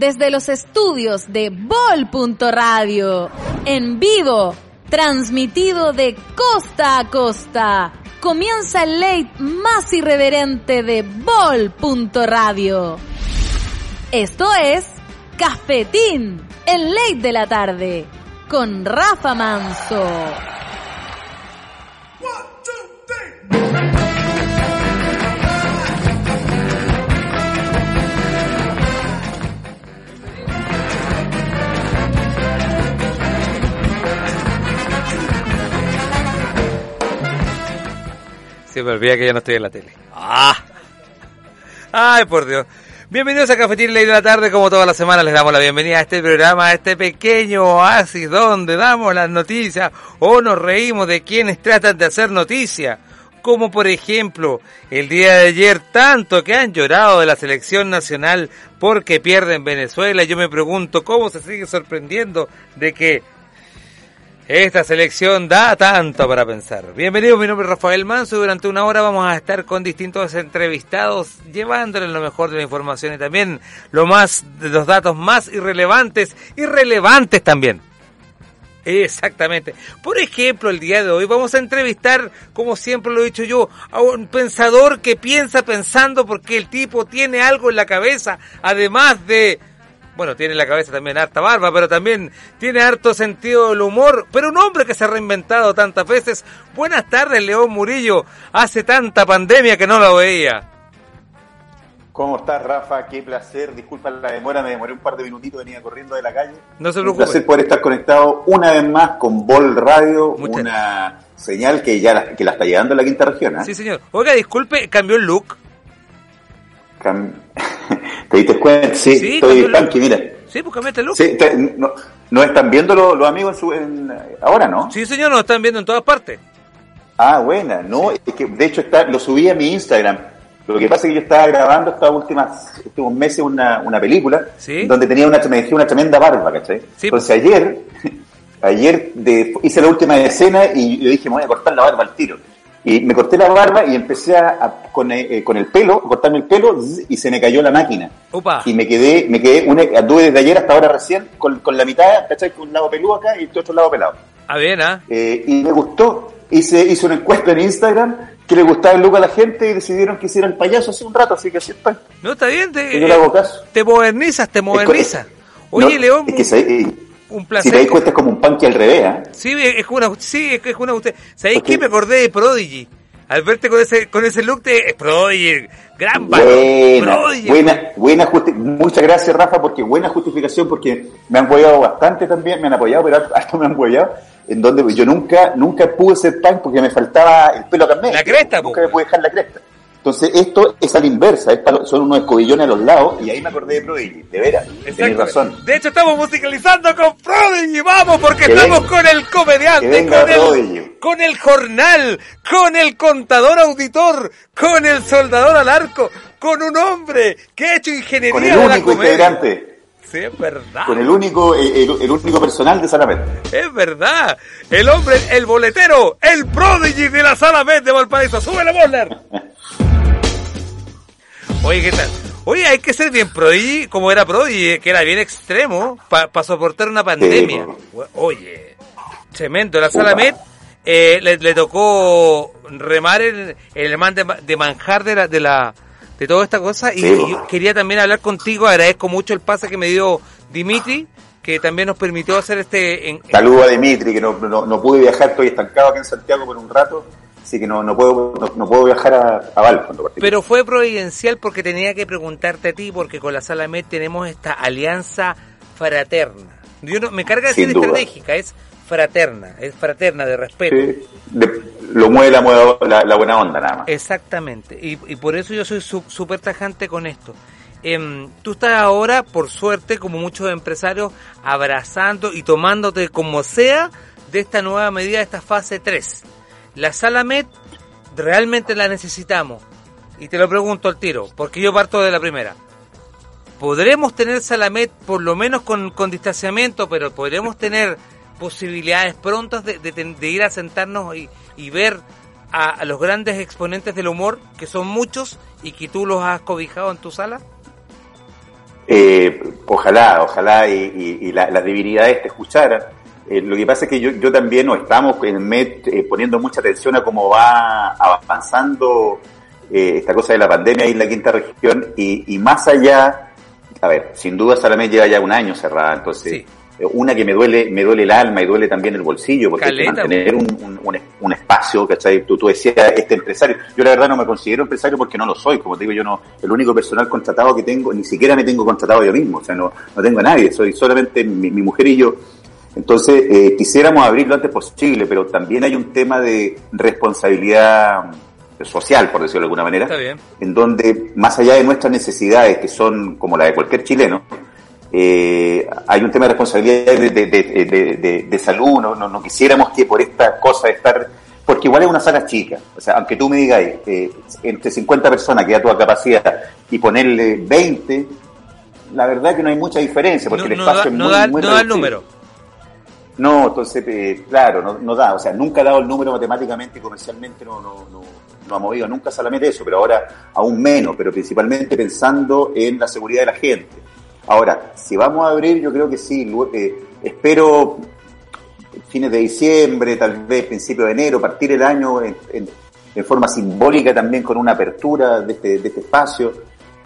desde los estudios de Bol.radio, en vivo, transmitido de costa a costa. Comienza el late más irreverente de Bol.radio. Esto es Cafetín, el late de la tarde, con Rafa Manso. Se me olvida que ya no estoy en la tele. ¡Ah! ¡Ay, por Dios! Bienvenidos a Cafetín Ley de la Tarde, como todas las semanas les damos la bienvenida a este programa, a este pequeño oasis donde damos las noticias o nos reímos de quienes tratan de hacer noticias. Como por ejemplo, el día de ayer tanto que han llorado de la selección nacional porque pierden Venezuela. Yo me pregunto cómo se sigue sorprendiendo de que esta selección da tanto para pensar. Bienvenidos, mi nombre es Rafael Manso y durante una hora vamos a estar con distintos entrevistados llevándoles lo mejor de la información y también lo más los datos más irrelevantes, irrelevantes también. Exactamente. Por ejemplo, el día de hoy vamos a entrevistar, como siempre lo he dicho yo, a un pensador que piensa pensando porque el tipo tiene algo en la cabeza, además de bueno, tiene en la cabeza también harta barba, pero también tiene harto sentido del humor, pero un hombre que se ha reinventado tantas veces. Buenas tardes, León Murillo. Hace tanta pandemia que no lo veía. ¿Cómo estás, Rafa? Qué placer. Disculpa la demora, me demoré un par de minutitos, venía corriendo de la calle. No se preocupe. Un placer poder estar conectado una vez más con Bol Radio, Muchas una señal que ya la, que la está llegando a la quinta región. ¿eh? Sí, señor. Oiga, disculpe, cambió el look. Cam... ¿Te diste cuenta? Sí, Sí, estoy punky, mira. Sí, pues cambiaste el look. Sí, te- no, ¿Nos están viendo los, los amigos en su, en- ahora, no? Sí, señor, nos están viendo en todas partes. Ah, buena, no, es que de hecho está, lo subí a mi Instagram. Lo que pasa es que yo estaba grabando estas últimas, últimos meses una, una película Sí. donde tenía una, me dejé una tremenda barba, ¿cachai? Sí. Entonces ayer, ayer de- hice la última escena y yo dije, me voy a cortar la barba al tiro. Y me corté la barba y empecé a, a- con, eh, con el pelo, cortarme el pelo y se me cayó la máquina. Opa. Y me quedé, me quedé, una, anduve desde ayer hasta ahora recién con, con la mitad, ¿cachai? Con un lado peludo acá y otro lado pelado. Ah, bien, ¿ah? Eh, y me gustó. Hice, hice una encuesta en Instagram que le gustaba el look a la gente y decidieron que hiciera el payaso hace un rato, así que así está. No, está bien. Te, Y yo le hago caso. te modernizas, te modernizas. Oye, No, León, es que un si placer. te das cuenta es como un punky al revés, ¿eh? Sí, es una, sí, es una usted. ¿Sabéis qué? Me acordé de Prodigy. Al verte con ese, con ese look de Prodigy, gran valor. Buena, buena, buena justi- muchas gracias Rafa, porque buena justificación, porque me han apoyado bastante también, me han apoyado, pero hasta me han apoyado, en donde yo nunca, nunca pude ser punk porque me faltaba el pelo medio. La cresta, Nunca po. me pude dejar la cresta. Entonces esto es a la inversa, para- son unos escobillones a los lados, y ahí me acordé de Prodigy, de veras, tenés razón. De hecho, estamos musicalizando con Prodigy, vamos, porque Que estamos con el comediante, con el, con el jornal, con el contador auditor, con el soldador al arco, con un hombre que ha hecho ingeniería Con el de la único comedia. integrante, Sí, es verdad. con el único, el, el- único personal de Salamet. Es verdad. El hombre, el boletero, el prodigy de la sala B de Valparaíso. ¡Súbele, Bosler! Oye, ¿qué tal? Oye, hay que ser bien prodigy, como era prodigy, que era bien extremo, para soportar una pandemia. Oye, tremendo. La sala Upa. Met eh, le, le tocó remar el, el man de, de manjar de la, de la de toda esta cosa y, Sí, y yo quería también hablar contigo. Agradezco mucho el pase que me dio Dimitri, que también nos permitió hacer este en, Saludo a Dimitri, que no, no, no pude viajar, estoy estancado aquí en Santiago por un rato, así que no, no puedo no, no puedo viajar a, a particular. Pero fue providencial porque tenía que preguntarte a ti, porque con la Sala Met tenemos esta alianza fraterna. Yo no, me carga Sin duda. estratégica, es fraterna, es fraterna de respeto. Sí, de- lo mueve la, la, la buena onda nada más. Exactamente, y, y por eso yo soy su- súper tajante con esto. Em, tú estás ahora, por suerte, como muchos empresarios, abrazando y tomándote como sea de esta nueva medida, de esta fase 3. La sala MED realmente la necesitamos. Y te lo pregunto al tiro, porque yo parto de la primera. ¿Podremos tener Salamet por lo menos con, con distanciamiento, pero podremos tener posibilidades prontas de, de de ir a sentarnos y, y ver a, a los grandes exponentes del humor, que son muchos y que tú los has cobijado en tu sala? Eh, ojalá, ojalá y, las divinidades te escucharan. Eh, lo que pasa es que yo, yo también, no estamos en MED eh, poniendo mucha atención a cómo va avanzando esta cosa de la pandemia ahí en la quinta región y, más allá, a ver, sin duda Salamé lleva ya un año cerrada, entonces una que me duele, me duele el alma y duele también el bolsillo, porque mantener un, un, espacio, ¿cachai? Tú, tú decías, este empresario, yo la verdad no me considero empresario porque no lo soy, como te digo, yo no, el único personal contratado que tengo, ni siquiera me tengo contratado yo mismo, o sea, no, no tengo a nadie, soy solamente mi, mujer y yo. Entonces, eh, quisiéramos abrir lo antes posible, pero también hay un tema de responsabilidad social, por decirlo de alguna manera, en donde más allá de nuestras necesidades, que son como la de cualquier chileno, eh, hay un tema de responsabilidad de, salud, no, no, quisiéramos que por esta cosa de estar, porque igual es una sala chica, o sea, aunque tú me digas, eh, entre 50 personas que da tu capacidad y ponerle 20, la verdad que no hay mucha diferencia, porque el espacio es muy, da, no da el número. No, entonces, eh, claro, no, da, o sea, nunca ha dado el número matemáticamente y comercialmente, no, no, no, no ha movido nunca solamente eso, pero ahora aún menos, pero principalmente pensando en la seguridad de la gente Ahora, si vamos a abrir, yo creo que sí. Eh, espero fines de diciembre, tal vez principio de enero, partir el año en, forma simbólica también con una apertura de este, de este espacio.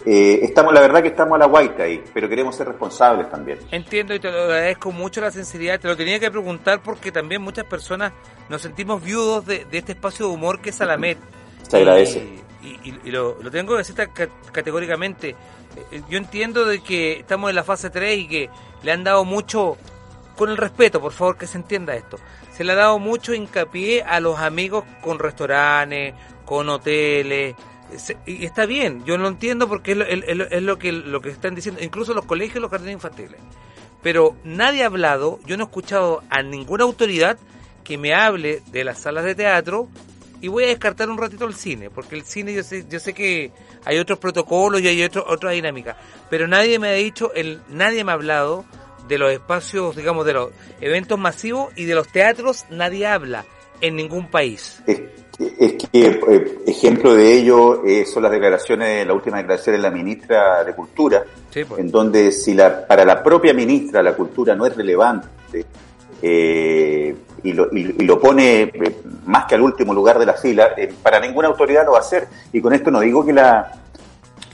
Eh, estamos, la verdad que estamos a la guaita ahí, pero queremos ser responsables también. Entiendo y te lo agradezco mucho la sinceridad. Te lo tenía que preguntar porque también muchas personas nos sentimos viudos de, este espacio de humor que es Salamet. Se agradece. Y, lo, lo, tengo que decir categóricamente. Eh, yo entiendo de que estamos en la fase 3 y que le han dado mucho, con el respeto, por favor que se entienda esto, se le ha dado mucho hincapié a los amigos con restaurantes, con hoteles, y está bien, yo lo entiendo porque es lo, es lo, que, lo que están diciendo, incluso los colegios, los jardines infantiles. Pero nadie ha hablado, yo no he escuchado a ninguna autoridad que me hable de las salas de teatro y voy a descartar un ratito el cine, porque el cine yo sé, yo sé que hay otros protocolos y hay otro, otra dinámica, pero nadie me ha dicho, el, nadie me ha hablado de los espacios, digamos, de los eventos masivos y de los teatros, nadie habla en ningún país. Es, que eh, ejemplo de ello eh, son las declaraciones, la última declaración de la ministra de Cultura, pues. en donde si la, para la propia ministra la cultura no es relevante, eh, y, lo, y, lo, pone eh, más que al último lugar de la fila, eh, para ninguna autoridad lo va a hacer. Y con esto no digo que la,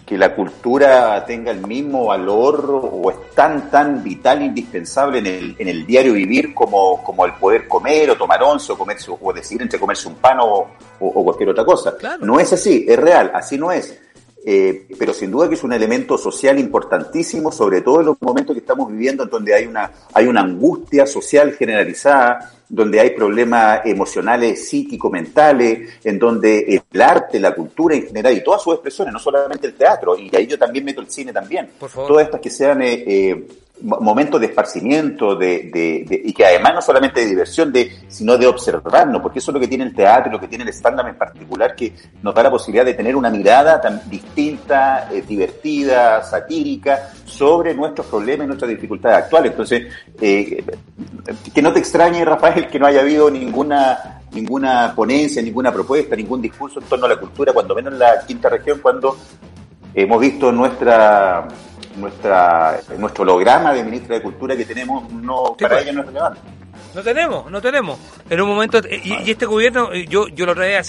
que la cultura tenga el mismo valor o es tan, tan vital, indispensable en el, en el diario vivir como, como el poder comer o tomar once o, comerse, o decidir entre comerse un pan o, o, cualquier otra cosa. No es así, es real, así no es. Eh, pero sin duda que es un elemento social importantísimo, sobre todo en los momentos que estamos viviendo, en donde hay una, hay una angustia social generalizada, donde hay problemas emocionales, psíquicos, mentales, en donde el arte, la cultura en general y todas sus expresiones, no solamente el teatro, y ahí yo también meto el cine también, todas estas que sean eh, eh momentos de esparcimiento, de, de, y que además no solamente de diversión, de, sino de observarnos, porque eso es lo que tiene el teatro, lo que tiene el stand-up en particular, que nos da la posibilidad de tener una mirada tan distinta, eh, divertida, satírica, sobre nuestros problemas y nuestras dificultades actuales. Entonces, eh, que no te extrañe, Rafael, que no haya habido ninguna ninguna ponencia, ninguna propuesta, ningún discurso en torno a la cultura, cuando menos en la quinta región, cuando hemos visto nuestra nuestra nuestro holograma de ministra de Cultura que tenemos no para pues. ella no es relevante. No tenemos, no tenemos. En un momento, eh, y, este gobierno, eh, yo yo lo traía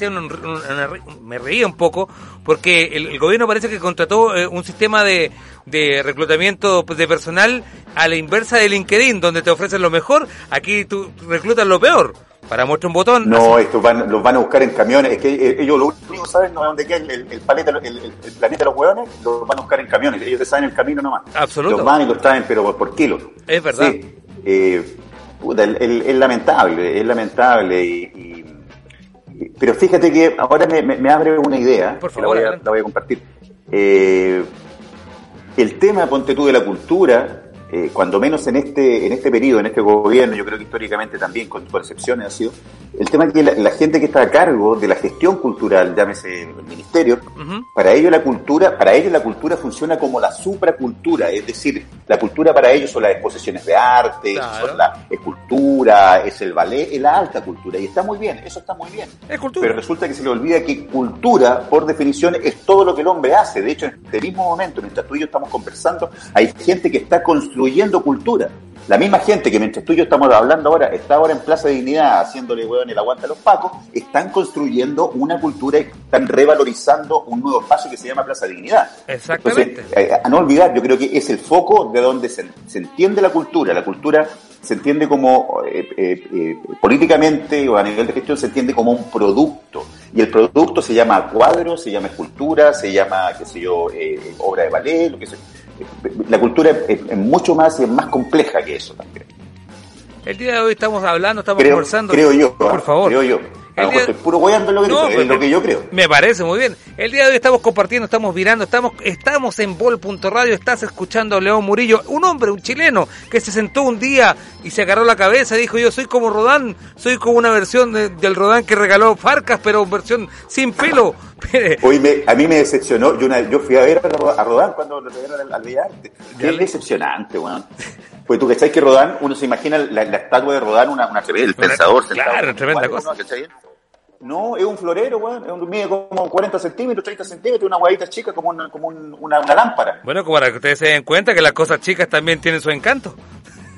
me reía un poco, porque el, gobierno parece que contrató eh, un sistema de, de reclutamiento de personal a la inversa de LinkedIn, donde te ofrecen lo mejor, aquí tú reclutas lo peor para muestra un botón. No, estos van, los van a buscar en camiones. Es que eh, ellos lo único que saben no es dónde queda el, el, planeta, el, planeta de los hueones, los van a buscar en camiones. Ellos saben el camino nomás. Absoluto. Los van y los traen, pero por kilos. Es verdad. Sí. Eh, es lamentable, es lamentable. Y, pero fíjate que ahora me, me, abre una idea. Por favor, la, voy a, compartir. Eh, el tema, ponte tú, de la cultura eh, cuando menos en este, en este periodo, en este gobierno, yo creo que históricamente también, con, excepciones ha sido, el tema es que la, gente que está a cargo de la gestión cultural, llámese el ministerio, para ellos la cultura, para ellos la cultura funciona como la supracultura, es decir, la cultura para ellos son las exposiciones de arte, son la escultura, es el ballet, es la alta cultura, y está muy bien, eso está muy bien. Pero resulta que se le olvida que cultura, por definición, es todo lo que el hombre hace. De hecho, en este mismo momento, mientras tú y yo estamos conversando, hay gente que está construyendo cultura. La misma gente que mientras tú y yo estamos hablando ahora, está ahora en Plaza de Dignidad haciéndole hueón el aguante a los pacos, están construyendo una cultura están revalorizando un nuevo espacio que se llama Plaza de Dignidad. Exactamente. Eh, a no olvidar, yo creo que es el foco de donde se, entiende la cultura. La cultura se entiende como, eh, eh, políticamente o a nivel de gestión, se entiende como un producto. Y el producto se llama cuadro, se llama escultura, se llama, qué sé yo, obra de ballet, lo que sea la cultura es, mucho más y es más compleja que eso también. El día de hoy estamos hablando, estamos conversando. Creo yo, por favor. Creo yo. A lo estoy puro guayando lo que, pues, lo que yo creo. Me parece muy bien. El día de hoy estamos compartiendo, estamos virando, estamos, estamos en bol.radio, estás escuchando a León Murillo, un hombre, un chileno, que se sentó un día y se agarró la cabeza y dijo, yo soy como Rodán, soy como una versión del Rodán que regaló Farcas, pero versión sin pelo. Hoy a mí me decepcionó, yo, yo fui a ver a Rodán cuando lo regalaron al, al Arte. Qué decepcionante, weón. Pues tú que sabes que Rodán, uno se imagina la, estatua de Rodán, una, una el pensador. Claro, tremenda cosa. No, es un florero, weón. Es un, mide como 40 centímetros, 30 centímetros, una guayita chica como, una, como una, una, lámpara. Bueno, como para que ustedes se den cuenta que las cosas chicas también tienen su encanto.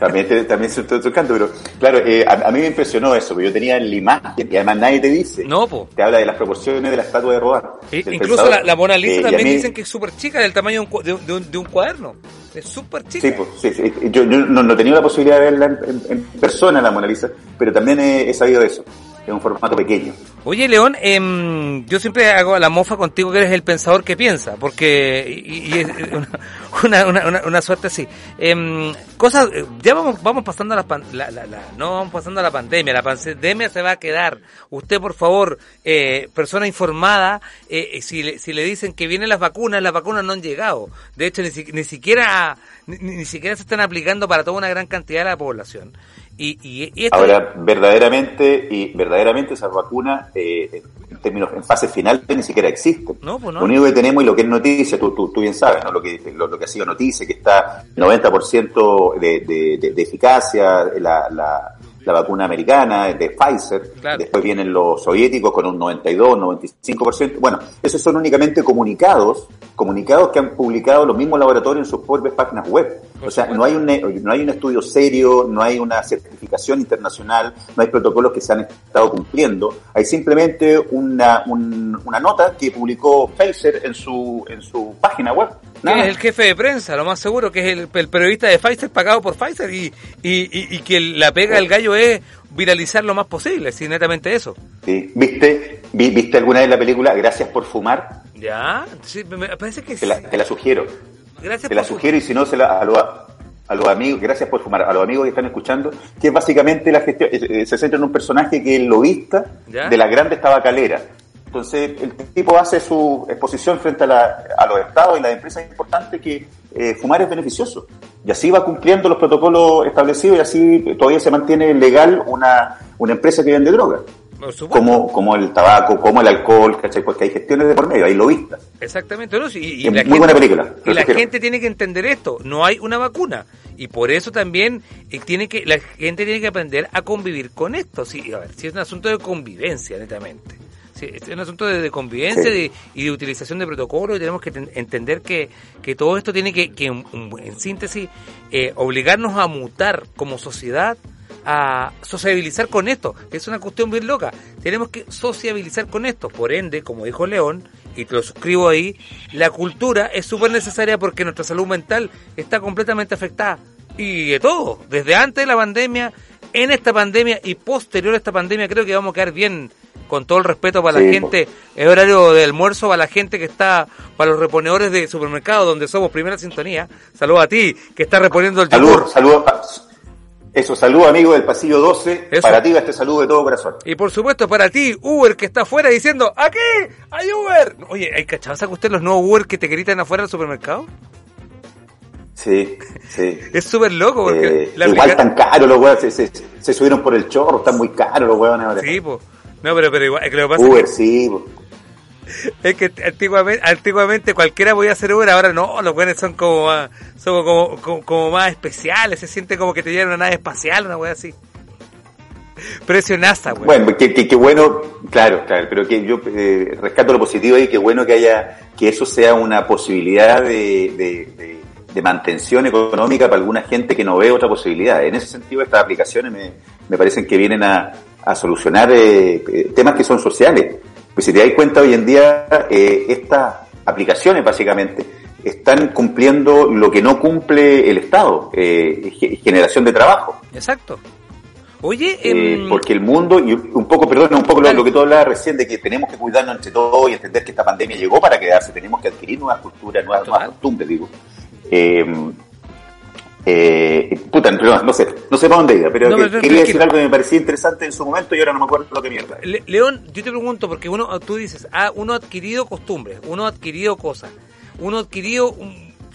También, también su, su, encanto, pero claro, eh, a, mí me impresionó eso, porque yo tenía el imagen y además nadie te dice. No, po. Te habla de las proporciones de la estatua de Rodán. incluso la, la, Mona Lisa eh, también dicen que es súper chica, del tamaño de un, de, un, de un cuaderno. Es súper chica. Sí, pues, sí, sí. Yo, yo no, no, he tenido la posibilidad de verla en, persona, la Mona Lisa, pero también he sabido de eso es un formato pequeño. Oye, León, eh, yo siempre hago la mofa contigo que eres el pensador que piensa, porque y, es una, una, una, suerte así. Eh, cosas, ya vamos, vamos pasando la, la, no vamos pasando la pandemia, la pandemia se va a quedar. Usted, por favor, eh, persona informada, eh, si, le, si le dicen que vienen las vacunas, las vacunas no han llegado. De hecho, ni, ni siquiera ni siquiera se están aplicando para toda una gran cantidad de la población. Y, Ahora, verdaderamente, y verdaderamente esas vacunas, eh, en términos, en fase final, ni siquiera existen. Pues lo único que tenemos y lo que es noticia, tú, tú, tú bien sabes, ¿no? lo, que, lo, que ha sido noticia, que está 90% de, de, de, eficacia, la, la, la vacuna americana, de Pfizer, después vienen los soviéticos con un 92, 95%. Bueno, esos son únicamente comunicados, comunicados que han publicado los mismos laboratorios en sus propias páginas web. O sea, no hay un no hay un estudio serio, no hay una certificación internacional, no hay protocolos que se han estado cumpliendo. Hay simplemente una, una nota que publicó Pfizer en su en su página web es el jefe de prensa, lo más seguro, que es el, periodista de Pfizer pagado por Pfizer y, y, y, que la pega del gallo es viralizar lo más posible, si netamente eso. Sí. ¿Viste, ¿Viste alguna vez la película Gracias por fumar? Ya, sí, me parece que te la, te la sugiero. Gracias te la sugiero y si no, se la, a, a los amigos, gracias por fumar, a los amigos que están escuchando, que es básicamente la gestión, eh, se centra en un personaje que es el lobista de la grande tabacalera entonces, el tipo hace su exposición frente a, los estados y las empresas importantes que eh, fumar es beneficioso. Y así va cumpliendo los protocolos establecidos y así todavía se mantiene legal una, una empresa que vende drogas. Como, como el tabaco, como el alcohol, ¿cachai? Porque hay gestiones de por medio, hay lobistas. Exactamente, ¿no? Y, la muy buena película. Y la gente tiene que entender esto, no hay una vacuna. Y por eso también eh, tiene que la gente tiene que aprender a convivir con esto. Sí, a ver, si es un asunto de convivencia, netamente es un asunto de, convivencia y de utilización de protocolos y tenemos que entender que, que, todo esto tiene que, que en, síntesis, eh, obligarnos a mutar como sociedad a sociabilizar con esto, que es una cuestión bien loca. Tenemos que sociabilizar con esto. Por ende, como dijo León, y te lo suscribo ahí, la cultura es súper necesaria porque nuestra salud mental está completamente afectada. Y de todo, desde antes de la pandemia, en esta pandemia y posterior a esta pandemia, creo que vamos a quedar bien con todo el respeto para la gente, es horario de almuerzo para la gente que está, para los reponedores de supermercado, donde somos primera sintonía. Saludos a ti, que está reponiendo el yogur. Saludos, eso, saludo amigo del pasillo 12. Para ti este saludo de todo corazón. Y por supuesto para ti, Uber, que está afuera diciendo, aquí hay Uber. Oye, ¿hay cachado? ¿Sabe usted los nuevos Uber que te gritan afuera del supermercado? Sí, sí. Es súper loco porque eh, igual aplica... tan caro los weones, se, se, se, subieron por el chorro, están muy caros los weones ahora. Sí, pues. No, pero, pero igual, es que lo que pasa Uber, es que, sí, es que antiguamente, antiguamente cualquiera podía hacer Uber, ahora no, los weones son como más, son como, como, como más especiales, se siente como que te llevan una nave espacial, una wea así. Precio NASA, weón. Bueno, que, que, que, bueno, claro, claro, pero que yo eh, rescato lo positivo ahí, que bueno que haya, que eso sea una posibilidad de, de, de, de, mantención económica para alguna gente que no ve otra posibilidad. En ese sentido, estas aplicaciones me, me parecen que vienen a, a solucionar eh, temas que son sociales. Pues si te das cuenta, hoy en día eh, estas aplicaciones básicamente están cumpliendo lo que no cumple el Estado, eh, generación de trabajo. Exacto. Oye, eh, porque el mundo, y un poco, perdón, un poco lo, lo, que tú hablabas recién, de que tenemos que cuidarnos entre todos y entender que esta pandemia llegó para quedarse, tenemos que adquirir nuevas culturas, nuevas, nuevas costumbres, digo. Eh, eh, puta, no, no, sé, no sé para dónde ir, pero, no, que, pero quería decir algo que me parecía interesante en su momento y ahora no me acuerdo lo que mierda. Le, León, yo te pregunto, porque uno, tú dices, ah, uno ha adquirido costumbres, uno ha adquirido cosas, uno ha adquirido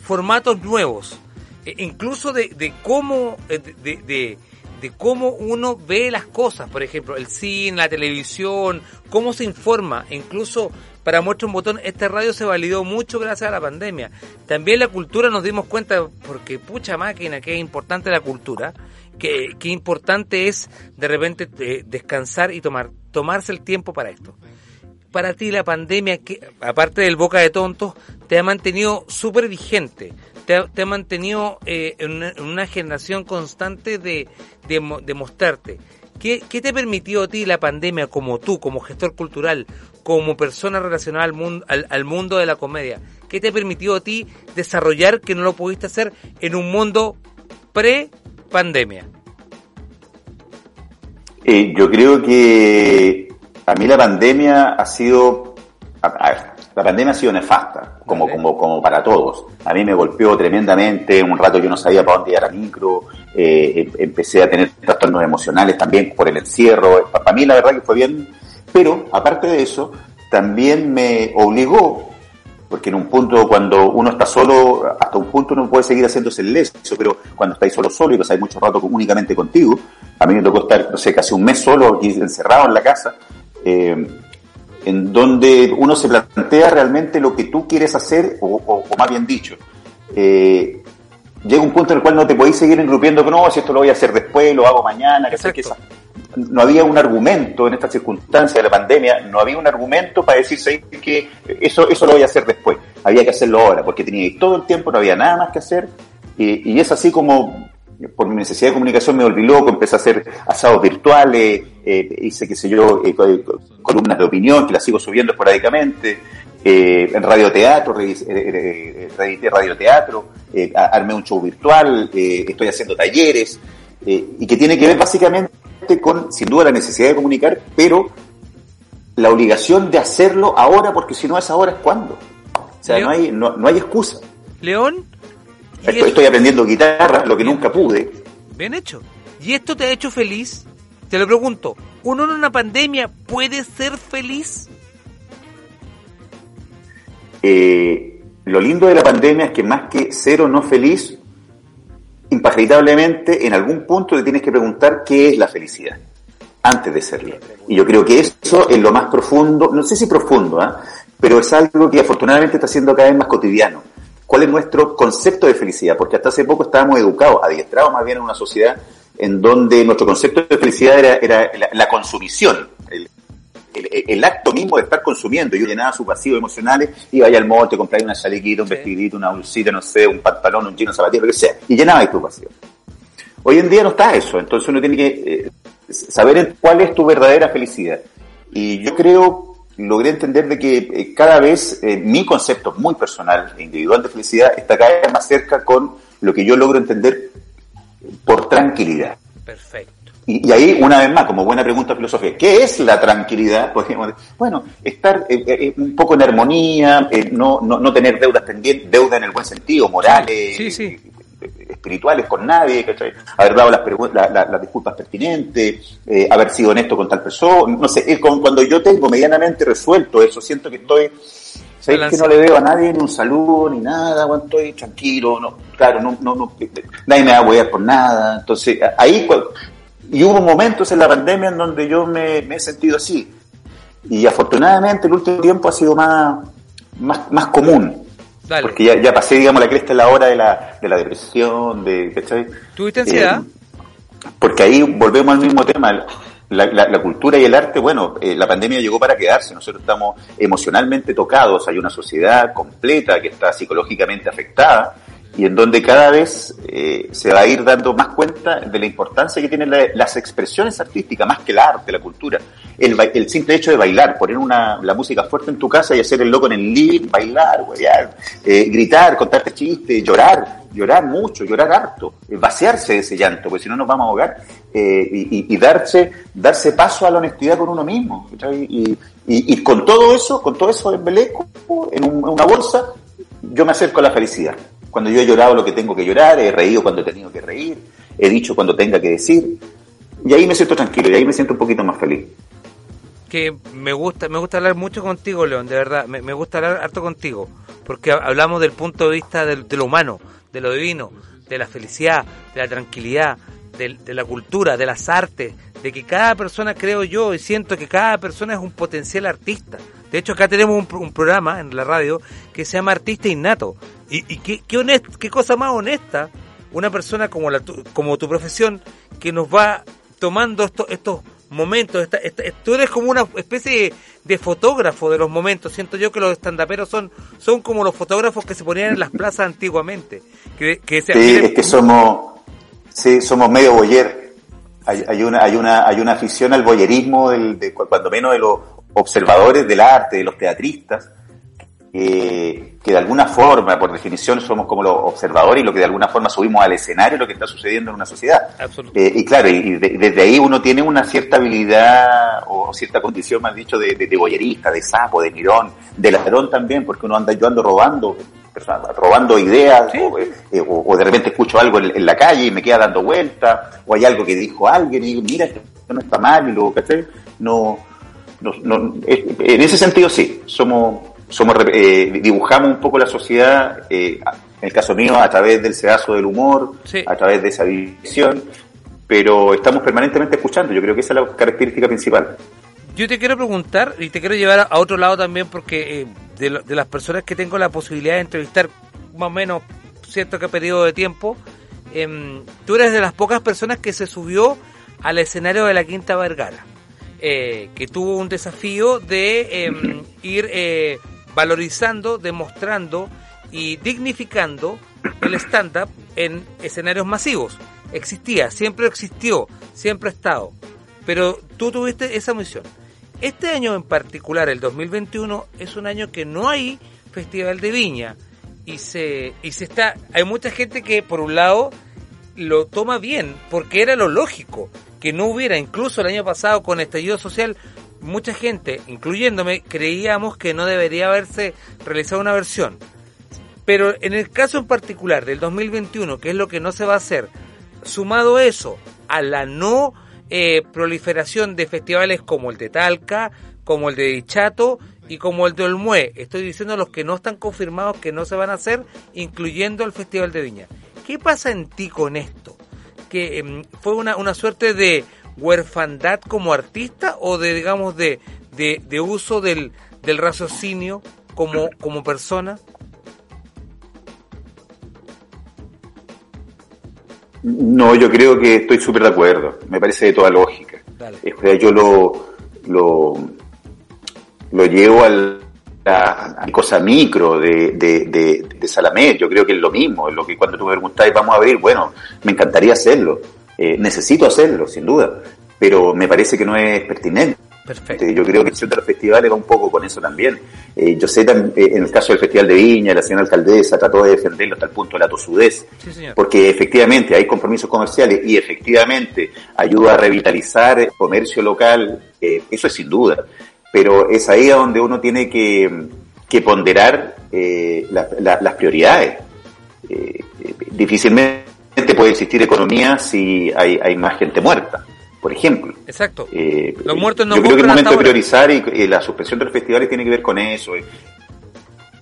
formatos nuevos, eh, incluso de, de cómo, eh, de, de, de cómo uno ve las cosas, por ejemplo, el cine, la televisión, cómo se informa, incluso para muestra un botón, este radio se validó mucho gracias a la pandemia. También la cultura nos dimos cuenta, porque pucha máquina, que es importante la cultura, que, que importante es de repente descansar y tomar, tomarse el tiempo para esto. Para ti la pandemia, que aparte del boca de tontos, te ha mantenido súper vigente, te ha, te ha mantenido eh, en, una, en, generación constante de, de, mostrarte. ¿Qué, ¿Qué, te permitió a ti la pandemia como tú, como gestor cultural, como persona relacionada al mundo, al, mundo de la comedia? ¿Qué te permitió a ti desarrollar que no lo pudiste hacer en un mundo pre-pandemia? Eh, yo creo que a mí la pandemia ha sido... la pandemia ha sido nefasta, como, como, como para todos. A mí me golpeó tremendamente, un rato yo no sabía para dónde ir a micro, eh, empecé a tener trastornos emocionales también por el encierro. Para mí la verdad que fue bien, pero aparte de eso, también me obligó, porque en un punto cuando uno está solo, hasta un punto uno puede seguir haciéndose el leso, pero cuando estáis solo solo y pasáis mucho rato únicamente contigo, a mí me tocó estar, no sé, casi un mes solo aquí encerrado en la casa, eh, en donde uno se plantea realmente lo que tú quieres hacer, o, o, o más bien dicho, eh, llega un punto en el cual no te podéis seguir engrupiendo que no, si esto lo voy a hacer después, lo hago mañana, que sé que no había un argumento en esta circunstancia de la pandemia, no había un argumento para decirse que eso, eso lo voy a hacer después, había que hacerlo ahora, porque tenía todo el tiempo, no había nada más que hacer, y, y es así como por mi necesidad de comunicación me volví loco, empecé a hacer asados virtuales, eh, hice, qué sé yo, eh, columnas de opinión que las sigo subiendo esporádicamente, eh, en radioteatro, reedité radioteatro, eh, armé un show virtual, eh, estoy haciendo talleres, eh, y que tiene que ver básicamente con, sin duda, la necesidad de comunicar, pero la obligación de hacerlo ahora, porque si no es ahora, es cuándo. O sea, no hay, no, no hay excusa. León, Estoy, estoy, aprendiendo guitarra, lo que bien, nunca pude. Bien hecho. ¿Y esto te ha hecho feliz? Te lo pregunto. ¿Uno en una pandemia puede ser feliz? Eh, lo lindo de la pandemia es que más que ser o no feliz, impagitablemente en algún punto te tienes que preguntar qué es la felicidad antes de serlo. Y yo creo que eso es lo más profundo, no sé si profundo, ¿eh? pero es algo que afortunadamente está siendo cada vez más cotidiano cuál es nuestro concepto de felicidad, porque hasta hace poco estábamos educados, adiestrados más bien en una sociedad en donde nuestro concepto de felicidad era, era la, la, consumición, el, el, el, acto mismo de estar consumiendo. Yo llenaba sus vacíos emocionales, iba allá al monte, compraba una chalequita, un sí. vestidito, una bolsita, no sé, un pantalón, un chino, zapatilla, lo que sea, y llenaba tus vacíos. Hoy en día no está eso, entonces uno tiene que eh, saber cuál es tu verdadera felicidad. Y yo creo logré entender de que eh, cada vez eh, mi concepto muy personal e individual de felicidad está cada vez más cerca con lo que yo logro entender por tranquilidad. Perfecto. Y, y ahí, una vez más, como buena pregunta filosófica, ¿qué es la tranquilidad? Podríamos bueno, estar eh, eh, un poco en armonía, eh, no, no, no tener deudas pendientes, deuda en el buen sentido, morales, sí, sí. Espirituales con nadie, haber dado las, la, la, las disculpas pertinentes, eh, haber sido honesto con tal persona, no sé, cuando yo tengo medianamente resuelto eso, siento que estoy ¿Sabes que no le veo a nadie ni un saludo ni nada? Bueno, estoy tranquilo, claro, no, no, no, nadie me va a apoyar por nada. Entonces, ahí, y hubo momentos en la pandemia en donde yo me, he sentido así. Y afortunadamente el último tiempo ha sido más, más, más común. Porque ya, ya, pasé, digamos, la cresta en la hora de la, de la depresión, de, ¿cachai? ¿Tuviste ansiedad? Eh, porque ahí volvemos al mismo tema. La, la, cultura y el arte, bueno, eh, la pandemia llegó para quedarse. Nosotros estamos emocionalmente tocados. Hay una sociedad completa que está psicológicamente afectada y en donde cada vez eh, se va a ir dando más cuenta de la importancia que tienen las expresiones artísticas, más que el arte, la cultura. El, el simple hecho de bailar, poner una, la música fuerte en tu casa y hacer el loco en el living, bailar, eh, gritar, contarte chistes, llorar, llorar mucho, llorar harto, eh, vaciarse de ese llanto, porque si no nos vamos a ahogar, y, darse, darse paso a la honestidad con uno mismo. Y, con todo eso, con todo eso en beleco, en una bolsa, yo me acerco a la felicidad. Cuando yo he llorado lo que tengo que llorar, he reído cuando he tenido que reír, he dicho cuando tenga que decir, y ahí me siento tranquilo, y ahí me siento un poquito más feliz. Que me gusta, me gusta hablar mucho contigo, León, de verdad, me, gusta hablar harto contigo, porque hablamos del punto de vista de, lo humano, de lo divino, de la felicidad, de la tranquilidad, de, de, la cultura, de las artes, de que cada persona, creo yo, y siento que cada persona es un potencial artista. De hecho, acá tenemos un, programa en la radio que se llama Artista Innato. Y, y qué, qué, qué cosa más honesta una persona como, la, como tu profesión que nos va tomando estos, estos momentos. Esta, tú eres como una especie de, fotógrafo de los momentos. Siento yo que los estandaperos son, son como los fotógrafos que se ponían en las plazas antiguamente. Que, que sí, es que somos, sí, somos medio boyer. Hay, hay, una, hay, una, hay una afición al boyerismo, del, de, cuando menos de los observadores del arte, de los teatristas, que de alguna forma, por definición, somos como los observadores y lo que de alguna forma subimos al escenario lo que está sucediendo en una sociedad. Eh, y claro, y desde ahí uno tiene una cierta habilidad o cierta condición, más dicho, de, de, boyerista, de sapo, de mirón, de ladrón también, porque uno anda, yo ando robando robando ideas eh, o, de repente escucho algo en, la calle y me queda dando vuelta o hay algo que dijo alguien y digo mira esto no está mal y luego ¿cachai? no no, en ese sentido sí, somos, somos eh, dibujamos un poco la sociedad, eh, en el caso mío, a través del sedazo del humor, a través de esa visión, pero estamos permanentemente escuchando, yo creo que esa es la característica principal. Yo te quiero preguntar y te quiero llevar a otro lado también porque eh, de, de, las personas que tengo la posibilidad de entrevistar más o menos cierto periodo de tiempo, em, tú eres de las pocas personas que se subió al escenario de la Quinta Vergara. Eh, que tuvo un desafío de em, ir eh, valorizando, demostrando y dignificando el stand-up en escenarios masivos. Existía, siempre existió, siempre ha estado. Pero tú tuviste esa misión. Este año en particular, el 2021, es un año que no hay Festival de Viña. Y se, y se está, hay mucha gente que por un lado lo toma bien, porque era lo lógico que no hubiera, incluso el año pasado con estallido social, mucha gente, incluyéndome, creíamos que no debería haberse realizado una versión. Pero en el caso en particular del 2021, que es lo que no se va a hacer, sumado eso a la no eh, proliferación de festivales como el de Talca, como el de Dichato y como el de Olmué, estoy diciendo los que no están confirmados que no se van a hacer, incluyendo el Festival de Viña. ¿Qué pasa en ti con esto? que em, fue una, una suerte de huerfandad como artista o de, digamos, de, de, uso del, del raciocinio como, como persona? No, yo creo que estoy súper de acuerdo. Me parece de toda lógica. yo lo, lo, lo llevo al, a, cosa micro de, de, de, de Salamé, yo creo que es lo mismo, es lo que cuando tú me preguntas vamos a ver, bueno, me encantaría hacerlo, eh, necesito hacerlo, sin duda, pero me parece que no es pertinente. Perfecto. Yo creo que el de los festivales va un poco con eso también. Eh, yo sé, eh, en el caso del Festival de Viña, la señora alcaldesa trató de defenderlo hasta el punto de la tosudez, porque efectivamente hay compromisos comerciales y efectivamente ayuda a revitalizar el comercio local, eso es sin duda pero es ahí a donde uno tiene que, que ponderar eh, las prioridades. Difícilmente puede existir economía si hay, hay más gente muerta, por ejemplo. Exacto. Eh, Los muertos no Yo creo que el momento de priorizar y, la suspensión de los festivales tiene que ver con eso.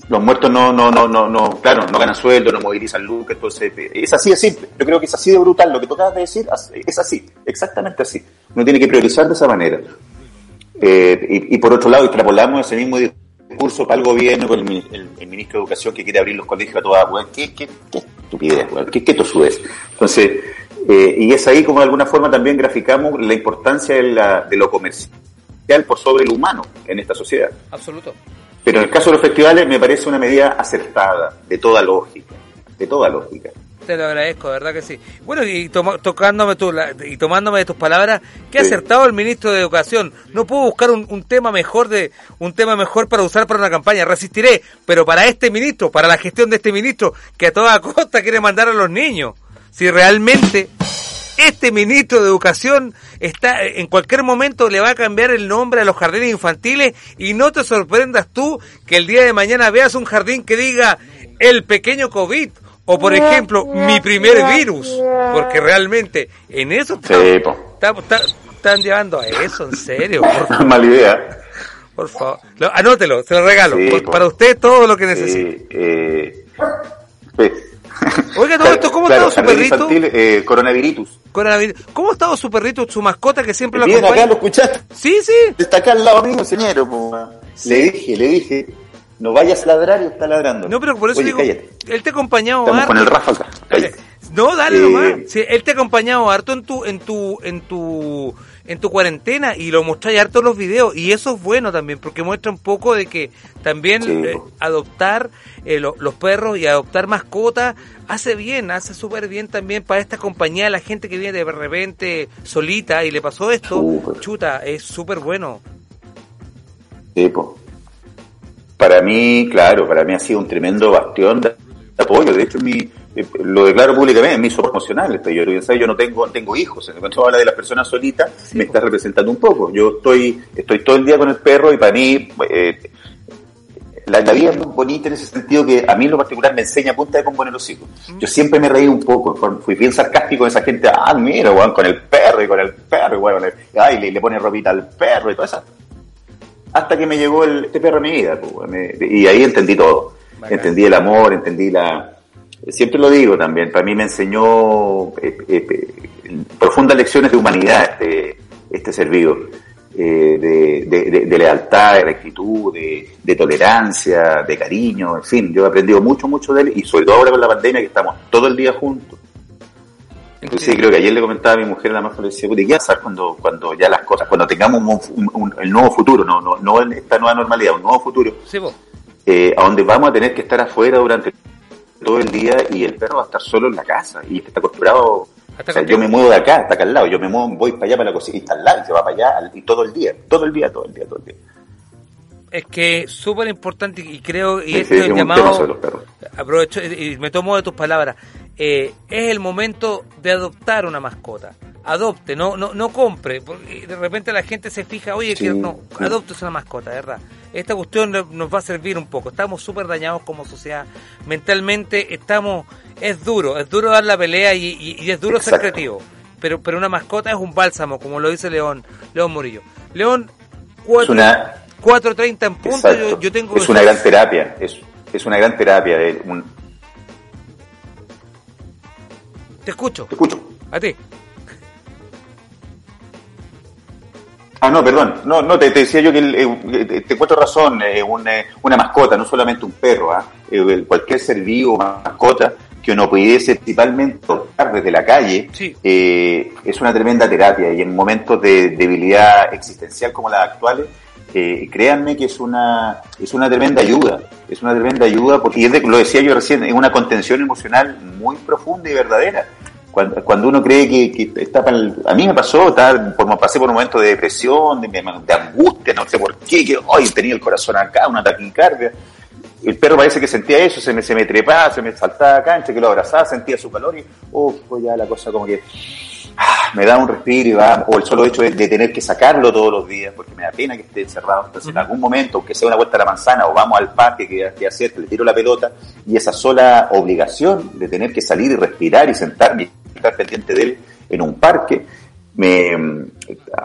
los muertos no, no, no, no, no, claro, no ganan sueldo, no movilizan luz, entonces es así de simple. Yo creo que es así de brutal. Lo que tocabas de decir es así, exactamente así. Uno tiene que priorizar de esa manera. Eh, y, por otro lado, extrapolamos ese mismo discurso para el gobierno con el, ministro de Educación que quiere abrir los colegios a toda, ¿qué, qué, qué estupidez, ¿Qué, qué tosudez? Entonces, eh, y es ahí como de alguna forma también graficamos la importancia de, la, de lo comercial por sobre lo humano en esta sociedad. Absoluto. Pero en el caso de los festivales me parece una medida acertada, de toda lógica, de toda lógica. Te lo agradezco, verdad que sí. Bueno, y tocándome tu, y tomándome de tus palabras, qué acertado el ministro de Educación. No puedo buscar un, un, tema mejor de un tema mejor para usar para una campaña. Resistiré, pero para este ministro, para la gestión de este ministro, que a toda costa quiere mandar a los niños. Si realmente este ministro de Educación está en cualquier momento le va a cambiar el nombre a los jardines infantiles y no te sorprendas tú que el día de mañana veas un jardín que diga el pequeño COVID o por ejemplo mi primer virus, porque realmente en eso están llevando a eso, en serio. Por Mala idea. Por favor, anótelo, se lo regalo. para usted todo lo que necesite. Eh, pues, Oiga, todo esto, ¿cómo ha estado su perrito? Eh, coronavirus. ¿Cómo ha estado su perrito, su mascota que siempre lo acompaña? acá, ¿lo escuchaste? Sí, sí. Está acá al lado mío, señor. Le dije, le dije, no vayas a ladrar y está ladrando. No, pero por eso digo, él te ha acompañado Estamos con el Rafa acá. No, dale nomás. Eh, él te ha acompañado harto en tu, en tu, en tu, en tu cuarentena y lo mostráis harto en los videos. Y eso es bueno también porque muestra un poco de que también eh, adoptar eh, los perros y adoptar mascotas hace bien, hace súper bien también para esta compañía, la gente que viene de repente solita y le pasó esto, chuta, es súper bueno. Sí, Para mí, claro, para mí ha sido un tremendo bastión de apoyo. De hecho, mi, eh, lo declaro públicamente, es mi emocional. Yo, yo no tengo, tengo hijos. Cuando habla de las personas solitas, me está representando un poco. Yo estoy, estoy todo el día con el perro y para mí, eh, la, vida es muy bonita en ese sentido que a mí en lo particular me enseña a punta de componer los hijos. Mm. Yo siempre me reí un poco, fui bien sarcástico con esa gente, ah, mira, con el perro y con el perro, y bueno, ay, le, le pone ropita al perro y todo eso. Hasta que me llegó el, este perro a mi vida, y ahí entendí todo. Entendí el amor, entendí la, siempre lo digo también, para mí me enseñó eh, eh, profundas lecciones de humanidad este, este eh, de, lealtad, de rectitud, de, tolerancia, de cariño, en fin, yo he aprendido mucho, mucho de él y sobre todo ahora con la pandemia que estamos todo el día juntos. Entonces creo que ayer le comentaba a mi mujer, la más le decía, ¿qué pasar cuando, cuando ya las cosas, cuando tengamos un, el nuevo futuro, no, no, no esta nueva normalidad, un nuevo futuro, a donde vamos a tener que estar afuera durante todo el día y el perro va a estar solo en la casa y está acostumbrado. O sea, yo me muevo de acá, está acá al lado, yo me muevo, voy para allá para la cocina y está al lado y se va para allá y todo el día, todo el día, todo el día, todo el día. Es que súper importante y creo, y esto es llamado, aprovecho y me tomo de tus palabras, eh, es el momento de adoptar una mascota. Adopte, no, no, no compre, porque de repente la gente se fija, oye, que no, adopte una mascota, ¿verdad? esta cuestión nos va a servir un poco. Estamos súper dañados como sociedad. Mentalmente estamos, es duro, es duro dar la pelea y, es duro ser creativo. Pero, pero una mascota es un bálsamo, como lo dice León, León Murillo. León, 4.30 en punto, yo, tengo... Es una gran terapia, es, es una gran terapia. De un... Te escucho. Te escucho. A ti. Ah, no, perdón. No, no te, decía yo que eh, te encuentro razón. Eh, una, mascota, no solamente un perro, ¿ah? eh, cualquier ser vivo, mascota, que uno pudiese principalmente tocar desde la calle, es una tremenda terapia. Y en momentos de debilidad existencial como las actuales, créanme que es una, es una tremenda ayuda. Es una tremenda ayuda, porque lo decía yo recién, es una contención emocional muy profunda y verdadera cuando, uno cree que, está para el, a mí me pasó, por, pasé por un momento de depresión, de, angustia, no sé por qué, que hoy tenía el corazón acá, una taquicardia. El perro parece que sentía eso, se me, se me trepaba, se me saltaba acá, entre que lo abrazaba, sentía su calor y, oh, ya la cosa como que ah, me da un respiro y va, o el solo hecho de, tener que sacarlo todos los días, porque me da pena que esté encerrado. Entonces, en algún momento, aunque sea una vuelta a la manzana o vamos al parque que, que hacer, le tiro la pelota, y esa sola obligación de tener que salir y respirar y sentarme estar pendiente de él en un parque, me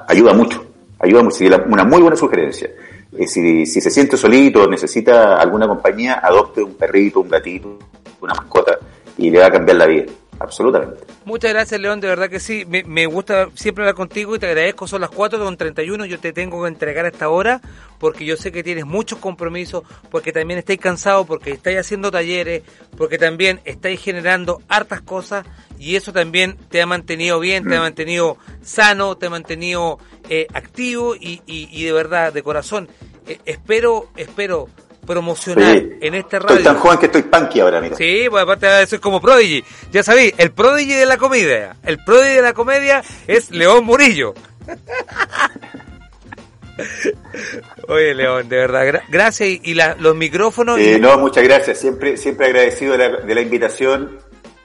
ayuda mucho, ayuda mucho, una muy buena sugerencia. eh, si, si, se siente solito, necesita alguna compañía, adopte un perrito, un gatito, una mascota y le va a cambiar la vida. Absolutamente. Muchas gracias, León, de verdad que sí. Me, me, gusta siempre hablar contigo y te agradezco. Son las 4 con 31. Yo te tengo que entregar a esta hora porque yo sé que tienes muchos compromisos, porque también estáis cansados, porque estáis haciendo talleres, porque también estáis generando hartas cosas y eso también te ha mantenido bien, te ha mm. mantenido sano, te ha mantenido eh, activo y, y, y, de verdad, de corazón. Eh, espero, espero promocionar en este radio. Estoy tan joven que estoy punky ahora, mira. Sí, pues aparte de eso es como Prodigy. Ya sabéis, el Prodigy de la comedia. El Prodigy de la comedia es León Murillo. Oye, León, de verdad, gracias. Y, los micrófonos. Eh, no, muchas gracias. Siempre, siempre agradecido de la, invitación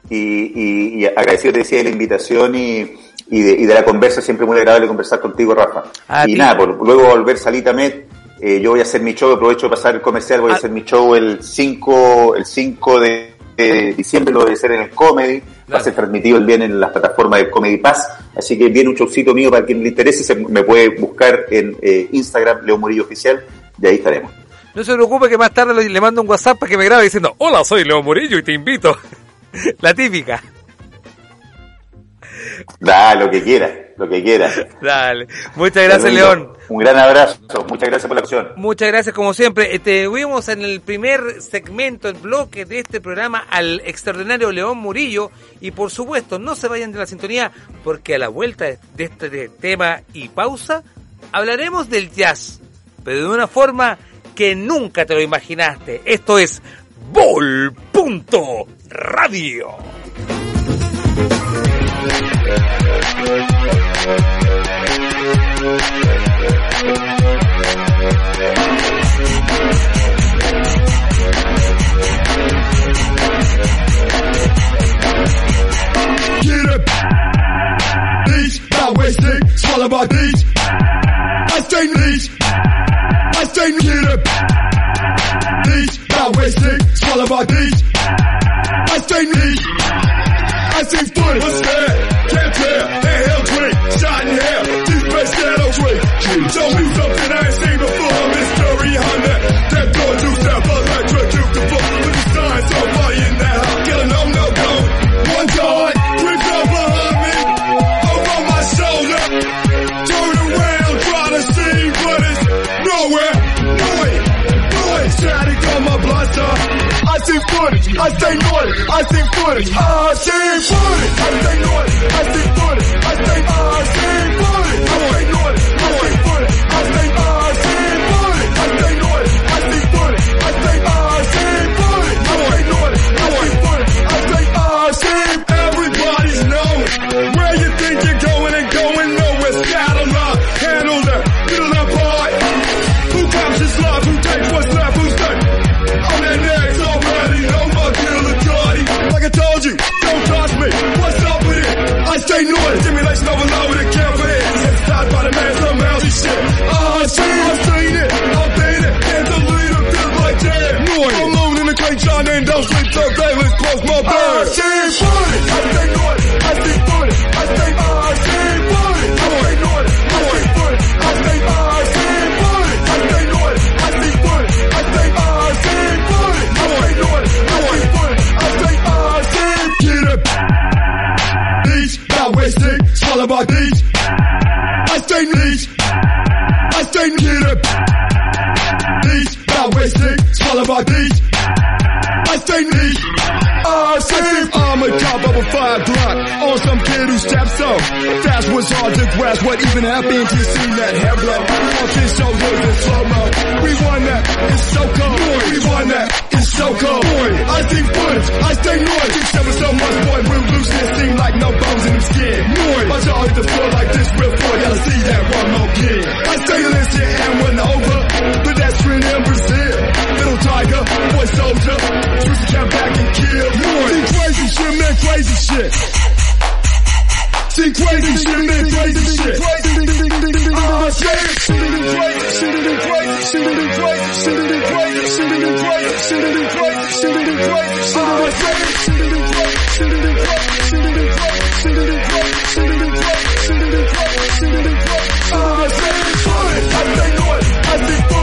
y, y, agradecido, te decía, de la invitación y, y, de, la conversa. Siempre muy agradable conversar contigo, Rafa. y nada, por luego volver Salita Med eh, yo voy a hacer mi show, aprovecho de pasar el comercial, voy a ah. hacer mi show el 5, el 5 de, diciembre, lo voy a hacer en el Comedy, va a ser transmitido el bien en las plataformas de Comedy Pass, así que viene un showcito mío para quien le interese, se me puede buscar en eh, Instagram, Leo Murillo Oficial, y ahí estaremos. No se preocupe que más tarde le mando un WhatsApp para que me grabe diciendo, hola, soy Leo Murillo y te invito. La típica. Da, lo que quiera, lo que quiera. Dale. Muchas gracias, León. Un gran abrazo. Muchas gracias por la acción. Muchas gracias, como siempre. Te vimos en el primer segmento, el bloque de este programa, al extraordinario León Murillo. Y por supuesto, no se vayan de la sintonía, porque a la vuelta de este tema y pausa, hablaremos del jazz, pero de una forma que nunca te lo imaginaste. Esto es Bol.radio. swallow my knees. I stay knees. I stay knees. Knees, not wasting. Swallow my beach, I stay beach. 1940. What's that? Can't tell. Handheld drink. Shot in hell. Deep face shadow twin. Show me something I ain't footage, I stay naughty, I see footage, I see footage, I stay naughty, I see footage, I stay, I see footage, These. I stay niche. I see I'm a top of a five block on some kid who steps up. Fast was hard to grasp what even happened to see that hair blow. His shoulders in slow mo. We won that. It's so cold. We won that. It's so cold. I see footage. I stay noise. Six seven so much boy. Real loose and it seem like no bones in his skin. Noise. My jaw hit the floor like this real floor. Gotta see that one more again. I stay listen and shit. See crazy shit, man, crazy shit. I'm a shit. Shit it in great, shit it in great, shit it in great, shit it in great, shit it in great, shit it in great, shit it in great, shit it in great, shit it in great, shit it in great, shit it in great, shit it in great, shit it in great, shit it in great, shit it in great, shit it in great. I'm a shit. I think what I think.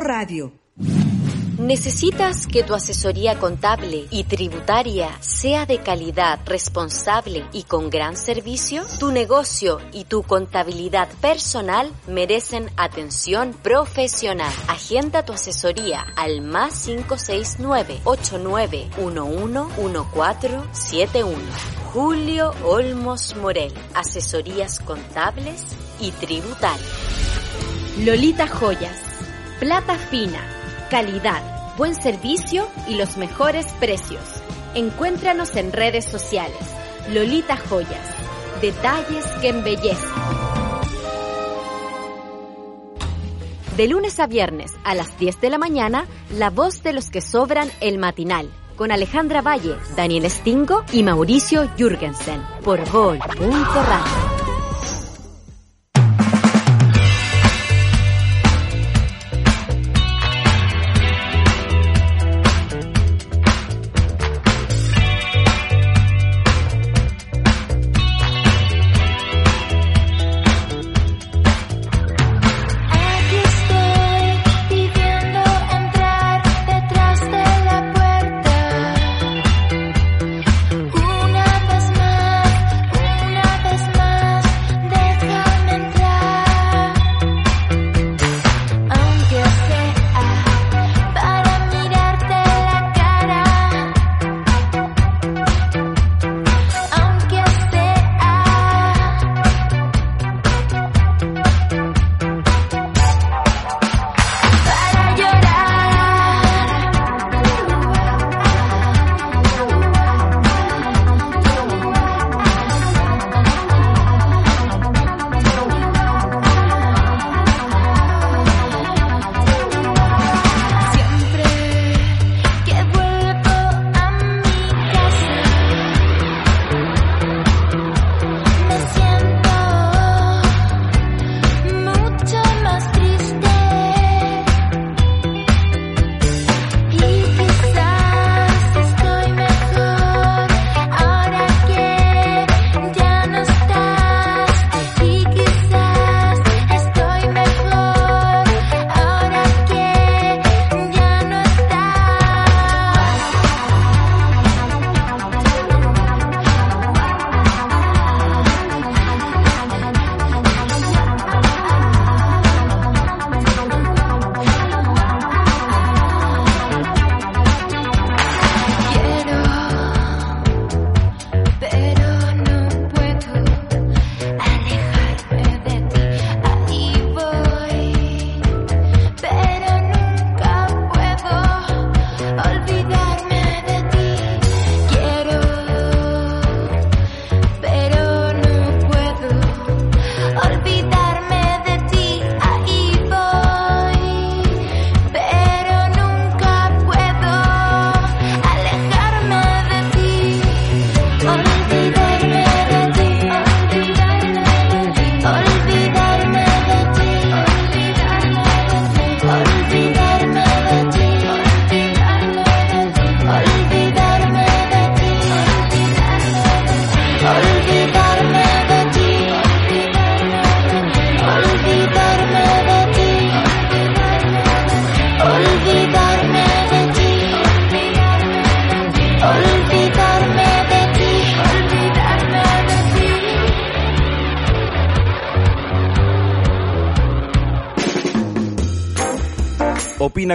Radio. ¿Necesitas que tu asesoría contable y tributaria sea de calidad, responsable y con gran servicio? Tu negocio y tu contabilidad personal merecen atención profesional. Agenda tu asesoría al más 569-8911-1471. Julio Olmos Morel, asesorías contables y tributarias. Lolita Joyas, plata fina, calidad, buen servicio y los mejores precios. Encuéntranos en redes sociales. Lolita Joyas, detalles que embellecen. De lunes a viernes a las 10 de la mañana, la voz de los que sobran el matinal con Alejandra Valle, Daniel Stingo y Mauricio Jürgensen por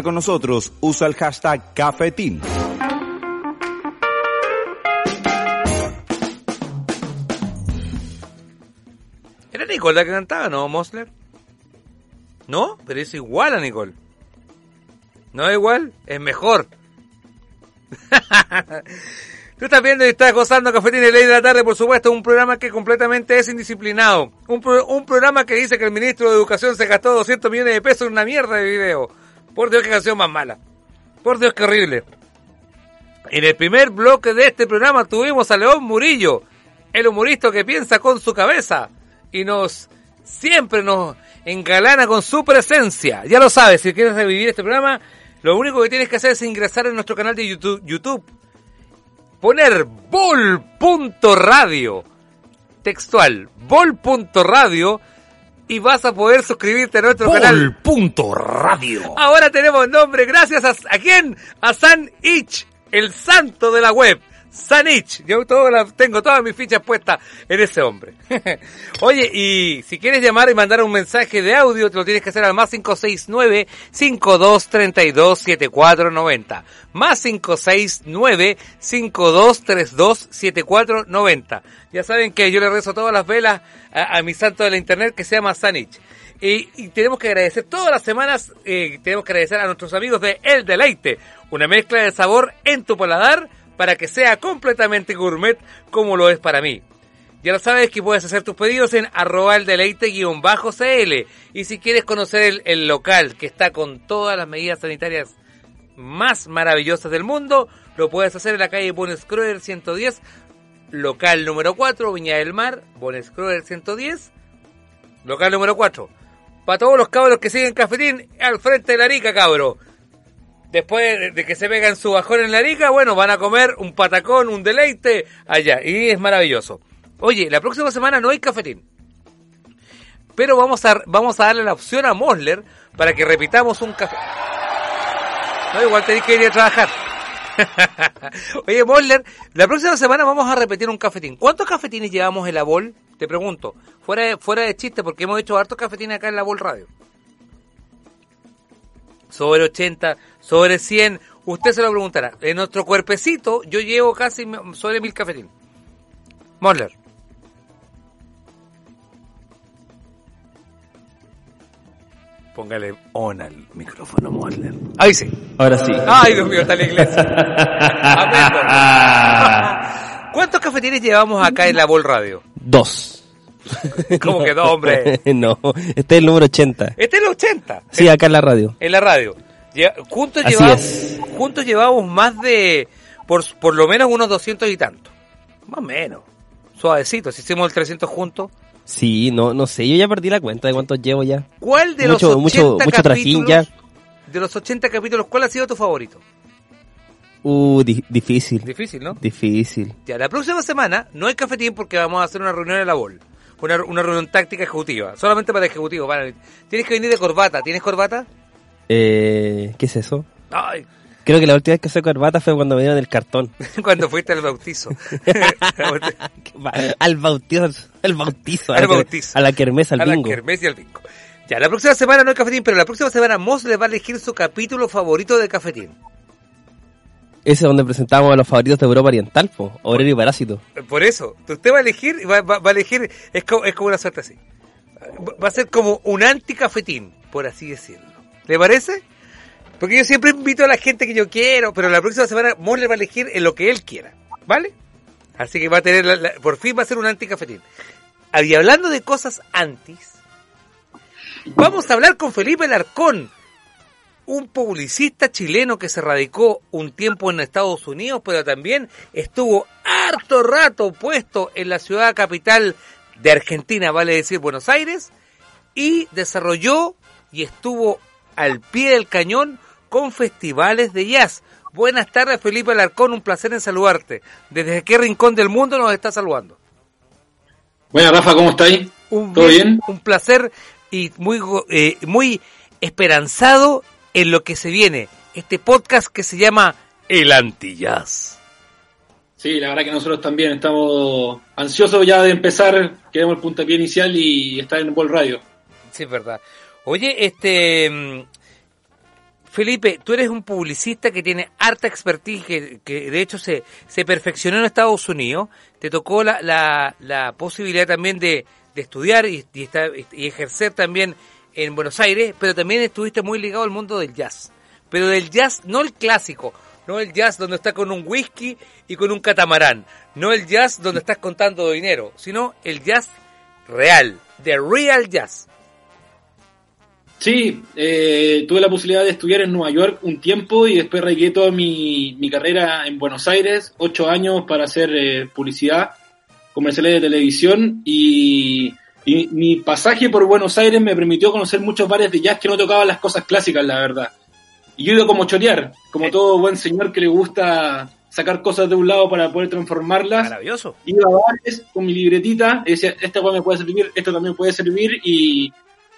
Con nosotros, usa el hashtag cafetín. Era Nicole la que cantaba, ¿no, Mosler? ¿No? Pero es igual a Nicole. ¿No es igual? Es mejor. Tú estás viendo y estás gozando Cafetín y Ley de la Tarde, por supuesto, un programa que completamente es indisciplinado. Un, un programa que dice que el ministro de Educación se gastó 200 millones de pesos en una mierda de video. Por Dios, qué canción más mala. Por Dios, qué horrible. En el primer bloque de este programa tuvimos a León Murillo, el humorista que piensa con su cabeza y nos siempre nos engalana con su presencia. Ya lo sabes, si quieres revivir este programa, lo único que tienes que hacer es ingresar en nuestro canal de YouTube, YouTube poner bol.radio textual, bol.radio y vas a poder suscribirte a nuestro canal. Punto Radio. Ahora tenemos nombre gracias a, ¿a quién? A San Ich, el santo de la web. Sanich, yo tengo todas mis fichas puestas en ese hombre. Oye, y si quieres llamar y mandar un mensaje de audio, te lo tienes que hacer al más 569-5232-7490. Más 569-5232-7490. Ya saben que yo le rezo todas las velas a, mi santo de la internet que se llama Sanich. Y, y tenemos que agradecer todas las semanas, eh, tenemos que agradecer a nuestros amigos de El Deleite, una mezcla de sabor en tu paladar para que sea completamente gourmet como lo es para mí. Ya lo sabes que puedes hacer tus pedidos en arroba el deleite-cl. Y si quieres conocer el, local que está con todas las medidas sanitarias más maravillosas del mundo, lo puedes hacer en la calle Bonnescroer 110, local número 4, Viña del Mar, Bonnescroer 110, local número 4. Para todos los cabros que siguen cafetín, al frente de la rica, cabro. Después de que se pegan su bajón en la rica, bueno, van a comer un patacón, un deleite allá. Y es maravilloso. Oye, la próxima semana no hay cafetín. Pero vamos a, vamos a darle la opción a Mosler para que repitamos un café. No, igual tenéis que ir a trabajar. Oye, Mosler, la próxima semana vamos a repetir un cafetín. ¿Cuántos cafetines llevamos en la Bol? Te pregunto. Fuera fuera de chiste, porque hemos hecho hartos cafetines acá en la Bol Radio. Sobre 80, sobre 100. Usted se lo preguntará. En nuestro cuerpecito yo llevo casi sobre mil cafetines. Mosler. Póngale on al micrófono, Mosler. Ahí sí. Ahora sí. Ay, Dios mío, está la iglesia. Amén. ¿Cuántos cafetines llevamos acá en la Bol Radio? Dos. ¿Cómo que no, hombre? no, este es el número 80. Este es el 80. Sí, acá en la radio. En la radio. Juntos Así llevamos, es. juntos llevamos más de, por, por lo menos unos 200 y tantos. Más o menos. Suavecito, si hicimos el 300 juntos. Sí, no, no sé, yo ya perdí la cuenta de cuántos llevo ya. ¿Cuál de Mucho- los 80 mucho- mucho trajín capítulos, ya. de los 80 capítulos, cuál ha sido tu favorito? Uh, di- difícil. Difícil, ¿no? Difícil. Ya, la próxima semana no hay cafetín porque vamos a hacer una reunión en la BOL. Una, una reunión táctica ejecutiva. Solamente para ejecutivos. Para, tienes que venir de corbata. ¿Tienes corbata? Eh, ¿Qué es eso? Ay, Creo que la última vez que usé corbata fue cuando me dieron el cartón. cuando fuiste al bautizo. al bautizo, al bautizo, Al bautizo. a la kermés, al a la bingo. kermés y al bingo. Ya, la próxima semana no hay cafetín, pero la próxima semana Moss le va a elegir su capítulo favorito de cafetín. Ese es donde presentamos a los favoritos de Europa Oriental, po, Obrero y Parásito. Por eso, usted va a elegir, va, va- a elegir, es como, una suerte así. Va a ser como un anticafetín, por así decirlo. ¿Le parece? Porque yo siempre invito a la gente que yo quiero, pero la próxima semana Moss le va a elegir en lo que él quiera. ¿Vale? Así que va a tener, la- por fin va a ser un anticafetín. Ah, Y hablando de cosas antis, vamos a hablar con Felipe Larcón, un publicista chileno que se radicó un tiempo en Estados Unidos, pero también estuvo harto rato puesto en la ciudad capital de Argentina, vale decir Buenos Aires, y desarrolló y estuvo al pie del cañón con festivales de jazz. Buenas tardes Felipe Alarcón, un placer en saludarte. ¿Desde qué rincón del mundo nos está saludando? Buenas, Rafa, ¿cómo estáis? ¿Todo bien? Un placer y muy, eh, muy esperanzado en lo que se viene. Este podcast que se llama El Antijazz. Sí, la verdad que nosotros también estamos ansiosos ya de empezar, queremos el puntapié inicial y estar en Bol Radio. Sí, es verdad. Oye, este... mm, Felipe, tú eres un publicista que tiene harta expertise, que, que de hecho se, se perfeccionó en Estados Unidos. Te tocó la, la, la posibilidad también de, de estudiar y, y estar- y ejercer también en Buenos Aires, pero también estuviste muy ligado al mundo del jazz. Pero del jazz, no el clásico, no el jazz donde estás con un whisky y con un catamarán, no el jazz donde estás contando dinero, sino el jazz real, the real jazz. Sí, eh, tuve la posibilidad de estudiar en Nueva York un tiempo y después regué toda mi, mi carrera en Buenos Aires, ocho años para hacer eh, publicidad, comerciales de televisión y, y mi pasaje por Buenos Aires me permitió conocer muchos bares de jazz que no tocaban las cosas clásicas, la verdad. Y yo he ido como chorear, como todo buen señor que le gusta sacar cosas de un lado para poder transformarlas. Maravilloso. Iba a bares con mi libretita, y decía, esta cosa me puede servir, esto también puede servir, y,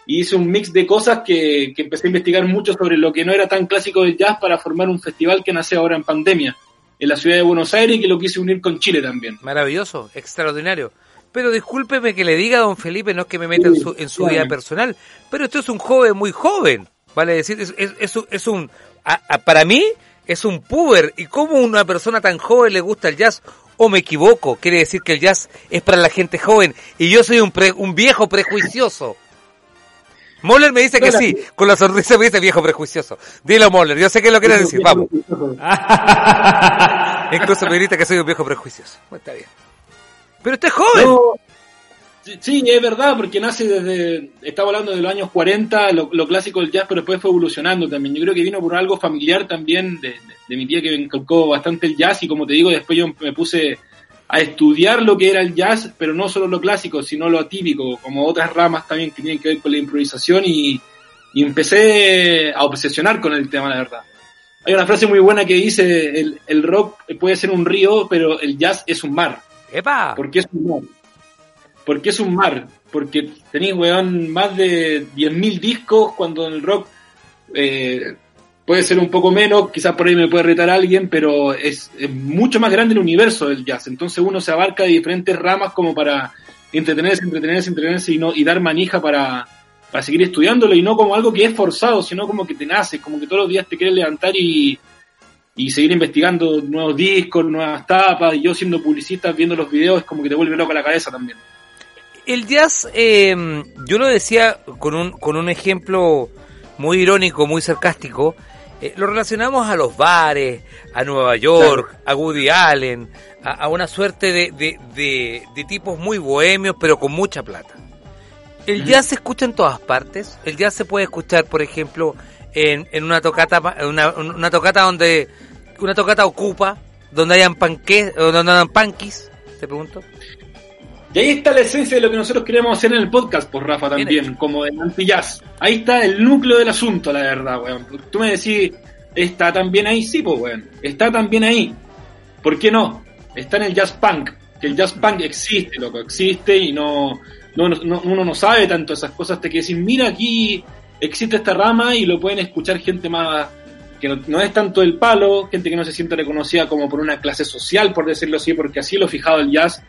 y hice un mix de cosas que, que empecé a investigar mucho sobre lo que no era tan clásico del jazz para formar un festival que nace ahora en pandemia, en la ciudad de Buenos Aires, y que lo quise unir con Chile también. Maravilloso, extraordinario. Pero discúlpeme que le diga a don Felipe, no es que me meta en su, en su vida personal, pero esto es un joven muy joven, vale decir, es, es, es un- es un, a- a- para mí es un puber, y cómo una persona tan joven le gusta el jazz, o me equivoco, quiere decir que el jazz es para la gente joven, y yo soy un, pre- un viejo prejuicioso. Moller me dice que sí, con la sonrisa me dice viejo prejuicioso. Dilo Moller, yo sé que lo quieres decir, vamos. Incluso me grita que soy un viejo prejuicioso. Bueno, está bien. Pero usted es joven. No, sí, es verdad, porque nace desde, estaba hablando de los años 40, lo, lo clásico del jazz, pero después fue evolucionando también. Yo creo que vino por algo familiar también de, de- de mi tía que me inculcó bastante el jazz y como te digo, después yo me puse a estudiar lo que era el jazz, pero no solo lo clásico, sino lo atípico, como otras ramas también que tienen que ver con la improvisación y, y empecé a obsesionar con el tema, la verdad. Hay una frase muy buena que dice, el, el rock puede ser un río, pero el jazz es un mar. ¡Epa! ¿Por qué es un mar? ¿Por qué es un mar? Porque tenéis, weón, más de 10.000 discos cuando en el rock eh, puede ser un poco menos, quizás por ahí me puede retar alguien, pero es, es mucho más grande el universo del jazz. Entonces uno se abarca de diferentes ramas como para entretenerse, entretenerse, entretenerse y, no, y dar manija para, para seguir estudiándolo y no como algo que es forzado, sino como que te nace, como que todos los días te quieres levantar y, y seguir investigando nuevos discos, nuevas tapas, y yo siendo publicista, viendo los videos, es como que te vuelve loco la cabeza también. El jazz, eh, yo lo decía con un, con un ejemplo muy irónico, muy sarcástico, eh, lo relacionamos a los bares, a Nueva York, a Woody Allen, a, a una suerte de, de, de- de tipos muy bohemios, pero con mucha plata. El jazz se escucha en todas partes. El jazz se puede escuchar, por ejemplo, en, en una tocata, una, una tocata donde una tocata ocupa, donde hayan panques, donde hayan panquis, te pregunto. Y ahí está la esencia de lo que nosotros queremos hacer en el podcast, por Rafa, Bien también, como el anti-jazz. Ahí está el núcleo del asunto, la verdad, weón. Tú me decís, ¿está también ahí? Sí, pues, weón. Está también ahí. ¿Por qué no? Está en el jazz punk. Que el jazz punk existe, loco, existe y no, no, no- uno no sabe tanto esas cosas hasta que decir, mira, aquí existe esta rama y lo pueden escuchar gente más que no, es tanto el palo, gente que no se siente reconocida como por una clase social, por decirlo así, porque así lo fijado el jazz,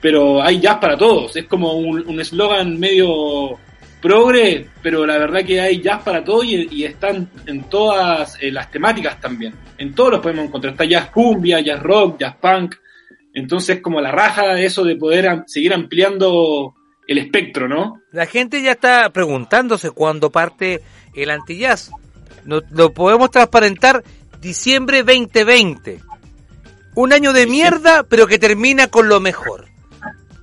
pero hay jazz para todos, es como un eslogan medio progre, pero la verdad que hay jazz para todos y, están en todas eh, las temáticas también, en todos los podemos encontrar, está jazz cumbia, jazz rock, jazz punk, entonces como la raja de eso de poder seguir ampliando el espectro, ¿no? La gente ya está preguntándose cuándo parte el antijazz. No, lo podemos transparentar diciembre 2020. Un año de mierda, pero que termina con lo mejor.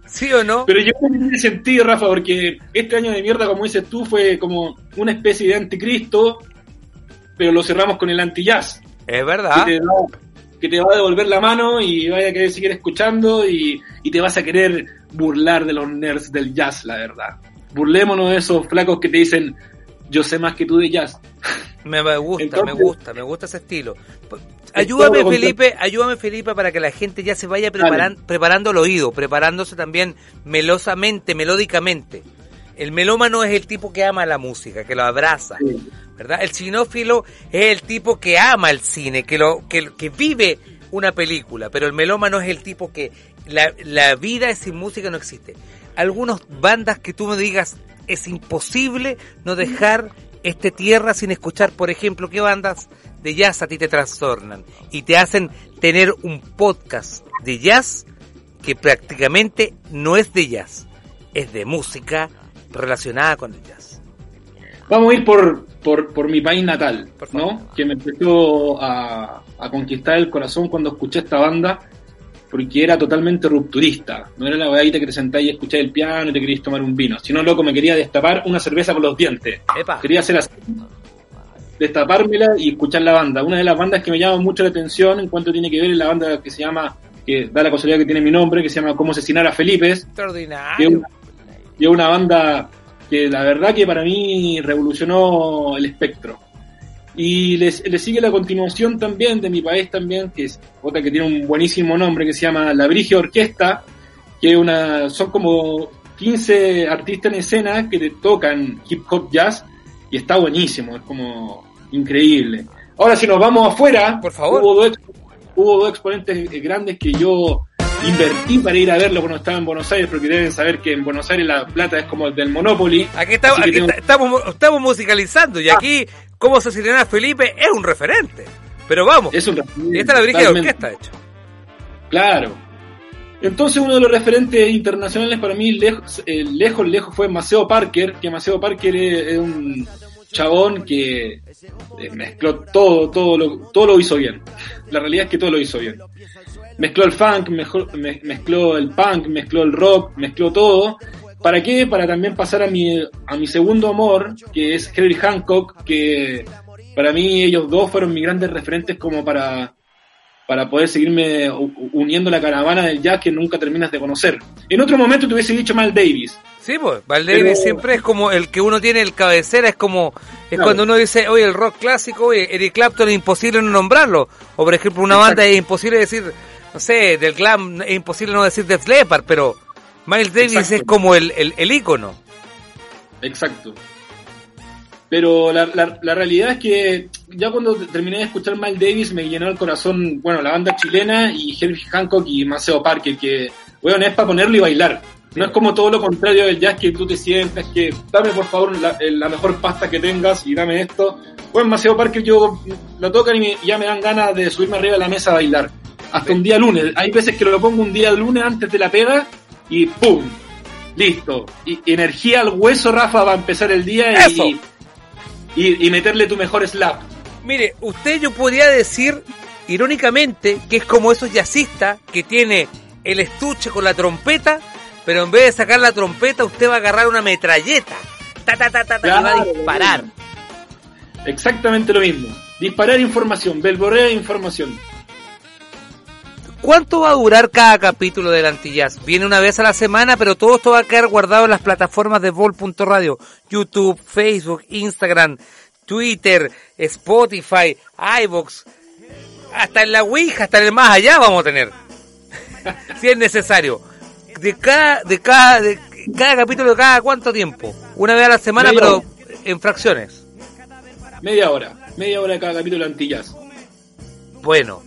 ¿Sí o no? Pero yo que tiene sentido, Rafa, porque este año de mierda, como dices tú, fue como una especie de anticristo, pero lo cerramos con el anti-jazz. Es verdad. Que te, va, que te va a devolver la mano y vaya a querer seguir escuchando y, y te vas a querer burlar de los nerds del jazz, la verdad. Burlémonos de esos flacos que te dicen, yo sé más que tú de jazz. Me, gusta, Entonces- me gusta, me gusta ese estilo. Ayúdame, Felipe, ayúdame, Felipe, para que la gente ya se vaya preparan- preparando el oído, preparándose también melosamente, melódicamente. El melómano es el tipo que ama la música, que lo abraza, ¿verdad? El cinófilo es el tipo que ama el cine, que lo que, que vive una película, pero el melómano es el tipo que la, la vida sin música no existe. Algunas bandas que tú me digas es imposible no dejar este tierra sin escuchar, por ejemplo, qué bandas de jazz a ti te trastornan y te hacen tener un podcast de jazz que prácticamente no es de jazz, es de música relacionada con el jazz. Vamos a ir por, por, por mi país natal, ¿no? Que me empezó a, a conquistar el corazón cuando escuché esta banda, porque era totalmente rupturista. No era la weadita que te sentáis y escucháis el piano y te querías tomar un vino, sino loco me quería destapar una cerveza con los dientes. Epa. Quería hacer así, destapármela y escuchar la banda. Una de las bandas que me llama mucho la atención en cuanto tiene que ver es la banda que se llama, que da la casualidad que tiene mi nombre, que se llama Cómo asesinar a Felipe, que es Extraordinario. y es una banda que la verdad que para mí revolucionó el espectro. Y le sigue la continuación también de mi país también, que es otra que tiene un buenísimo nombre que se llama La Brigia Orquesta, que una, son como 15 artistas en escena que te tocan hip hop jazz y está buenísimo, es como increíble. Ahora si nos vamos afuera, por favor. Hubo dos, hubo dos exponentes grandes que yo invertí para ir a verlo cuando estaba en Buenos Aires, porque deben saber que en Buenos Aires la plata es como el del Monopoly. Aquí, estamos, aquí estamos, estamos musicalizando y aquí, como se sirena Felipe, es un referente. Pero vamos, es un referente, esta es la brígida de orquesta, hecho. Claro. Entonces uno de los referentes internacionales para mí, lejos, eh, lejos, lejos fue Maceo Parker, que Maceo Parker es, un chabón que eh, mezcló todo, todo lo, todo lo hizo bien. La realidad es que todo lo hizo bien mezcló el funk, mezcló, el punk, mezcló el rock, mezcló todo. ¿Para qué? Para también pasar a mi, a mi segundo amor, que es Henry Hancock, que para mí ellos dos fueron mis grandes referentes como para, para poder seguirme uniendo la caravana del jazz que nunca terminas de conocer. En otro momento te hubiese dicho Mal Davis. Sí, pues, Mal Davis siempre es como el que uno tiene el cabecera, es como, es cuando uno dice, oye, el rock clásico, oye, Eric Clapton es imposible no nombrarlo. O por ejemplo, una banda es imposible decir, no sé, del glam es imposible no decir Def Leppard, pero Miles Davis es como el, el, el, ícono. Exacto. Pero la, la, realidad es que ya cuando terminé de escuchar Miles Davis me llenó el corazón, bueno, la banda chilena y Herbie Hancock y Maceo Parker, que, bueno, es para ponerlo y bailar. No es como todo lo contrario del jazz que tú te sientas, que dame por favor la, la mejor pasta que tengas y dame esto. Bueno, Maceo Parker yo lo tocan y ya me dan ganas de subirme arriba de la mesa a bailar hasta un día lunes. Hay veces que lo pongo un día lunes antes de la pega y ¡pum! Listo. Y energía al hueso, Rafa, va a empezar el día y, y, meterle tu mejor slap. Mire, usted yo podría decir, irónicamente, que es como esos jazzistas que tiene el estuche con la trompeta, pero en vez de sacar la trompeta, usted va a agarrar una metralleta. Ta, ta, ta, ta, y va a disparar. Exactamente lo mismo. Disparar información, belborea información. ¿Cuánto va a durar cada capítulo del Antillas? Viene una vez a la semana, pero todo esto va a quedar guardado en las plataformas de Vol.radio. YouTube, Facebook, Instagram, Twitter, Spotify, iVoox. Hasta en la Ouija, hasta en el más allá vamos a tener. si es necesario. De cada, de cada, de cada capítulo de cada cuánto tiempo? Una vez a la semana, pero en fracciones. Media hora. Media hora de cada capítulo de Antillas. Bueno,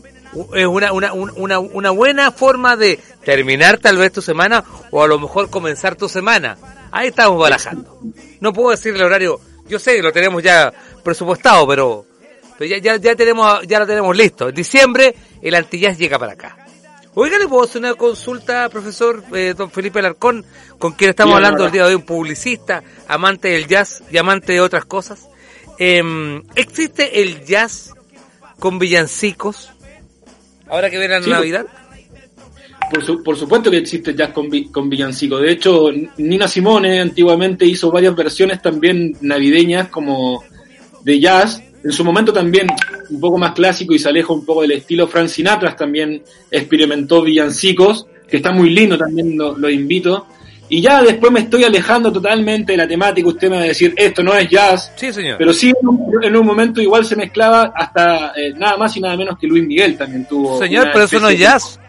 es una, una, una, una buena forma de terminar tal vez tu semana o a lo mejor comenzar tu semana. Ahí estamos barajando. No puedo decir el horario, yo sé que lo tenemos ya presupuestado, pero, ya, ya, ya, tenemos, ya lo tenemos listo. En diciembre el Antillas llega para acá. Oiga, ¿le puedo hacer una consulta, profesor eh, don Felipe Alarcón, con quien estamos hablando el día de hoy, un publicista, amante del jazz y amante de otras cosas? Em, ¿Existe el jazz con villancicos? Ahora que viene la Navidad. Por, por, supuesto que existe jazz con, con villancico. De hecho, Nina Simone antiguamente hizo varias versiones también navideñas como de jazz. En su momento también un poco más clásico y se aleja un poco del estilo Frank Sinatra también experimentó villancicos, que está muy lindo también, lo invito. Y ya después me estoy alejando totalmente de la temática. Usted me va a decir, esto no es jazz. Sí, señor. Pero sí, en un, momento igual se mezclaba hasta eh, nada más y nada menos que Luis Miguel también tuvo. Señor, pero eso no es jazz.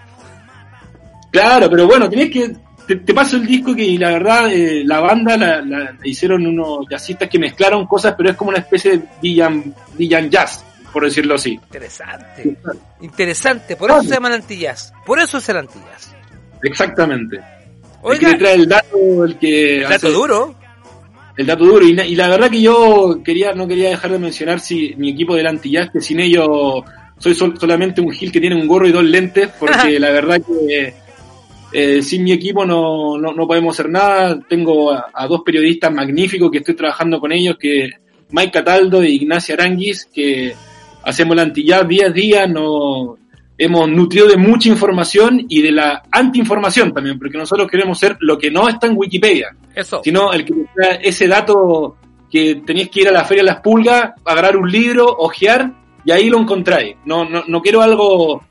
Claro, pero bueno, tienes que. Te, paso el disco que la verdad eh, la banda la, hicieron unos jazzistas que mezclaron cosas, pero es como una especie de villan, villan jazz, por decirlo así. Interesante. Interesante. Por eso se llaman antillas. Por eso es el antillas. Exactamente. Oiga, el que el dato, el que... El dato duro. El dato duro. Y, la verdad que yo quería no quería dejar de mencionar si mi equipo del Antillas, que sin ellos soy solamente un gil que tiene un gorro y dos lentes, porque la verdad que eh, sin mi equipo no, no, podemos hacer nada. Tengo a, dos periodistas magníficos que estoy trabajando con ellos, que Mike Cataldo e Ignacia Aranguis, que hacemos el Antillas día a día, no, hemos nutrido de mucha información y de la antiinformación también, porque nosotros queremos ser lo que no está en Wikipedia, Eso. sino el que ese dato que tenéis que ir a la Feria de las Pulgas, agarrar un libro, ojear y ahí lo encontráis. No, no, no quiero algo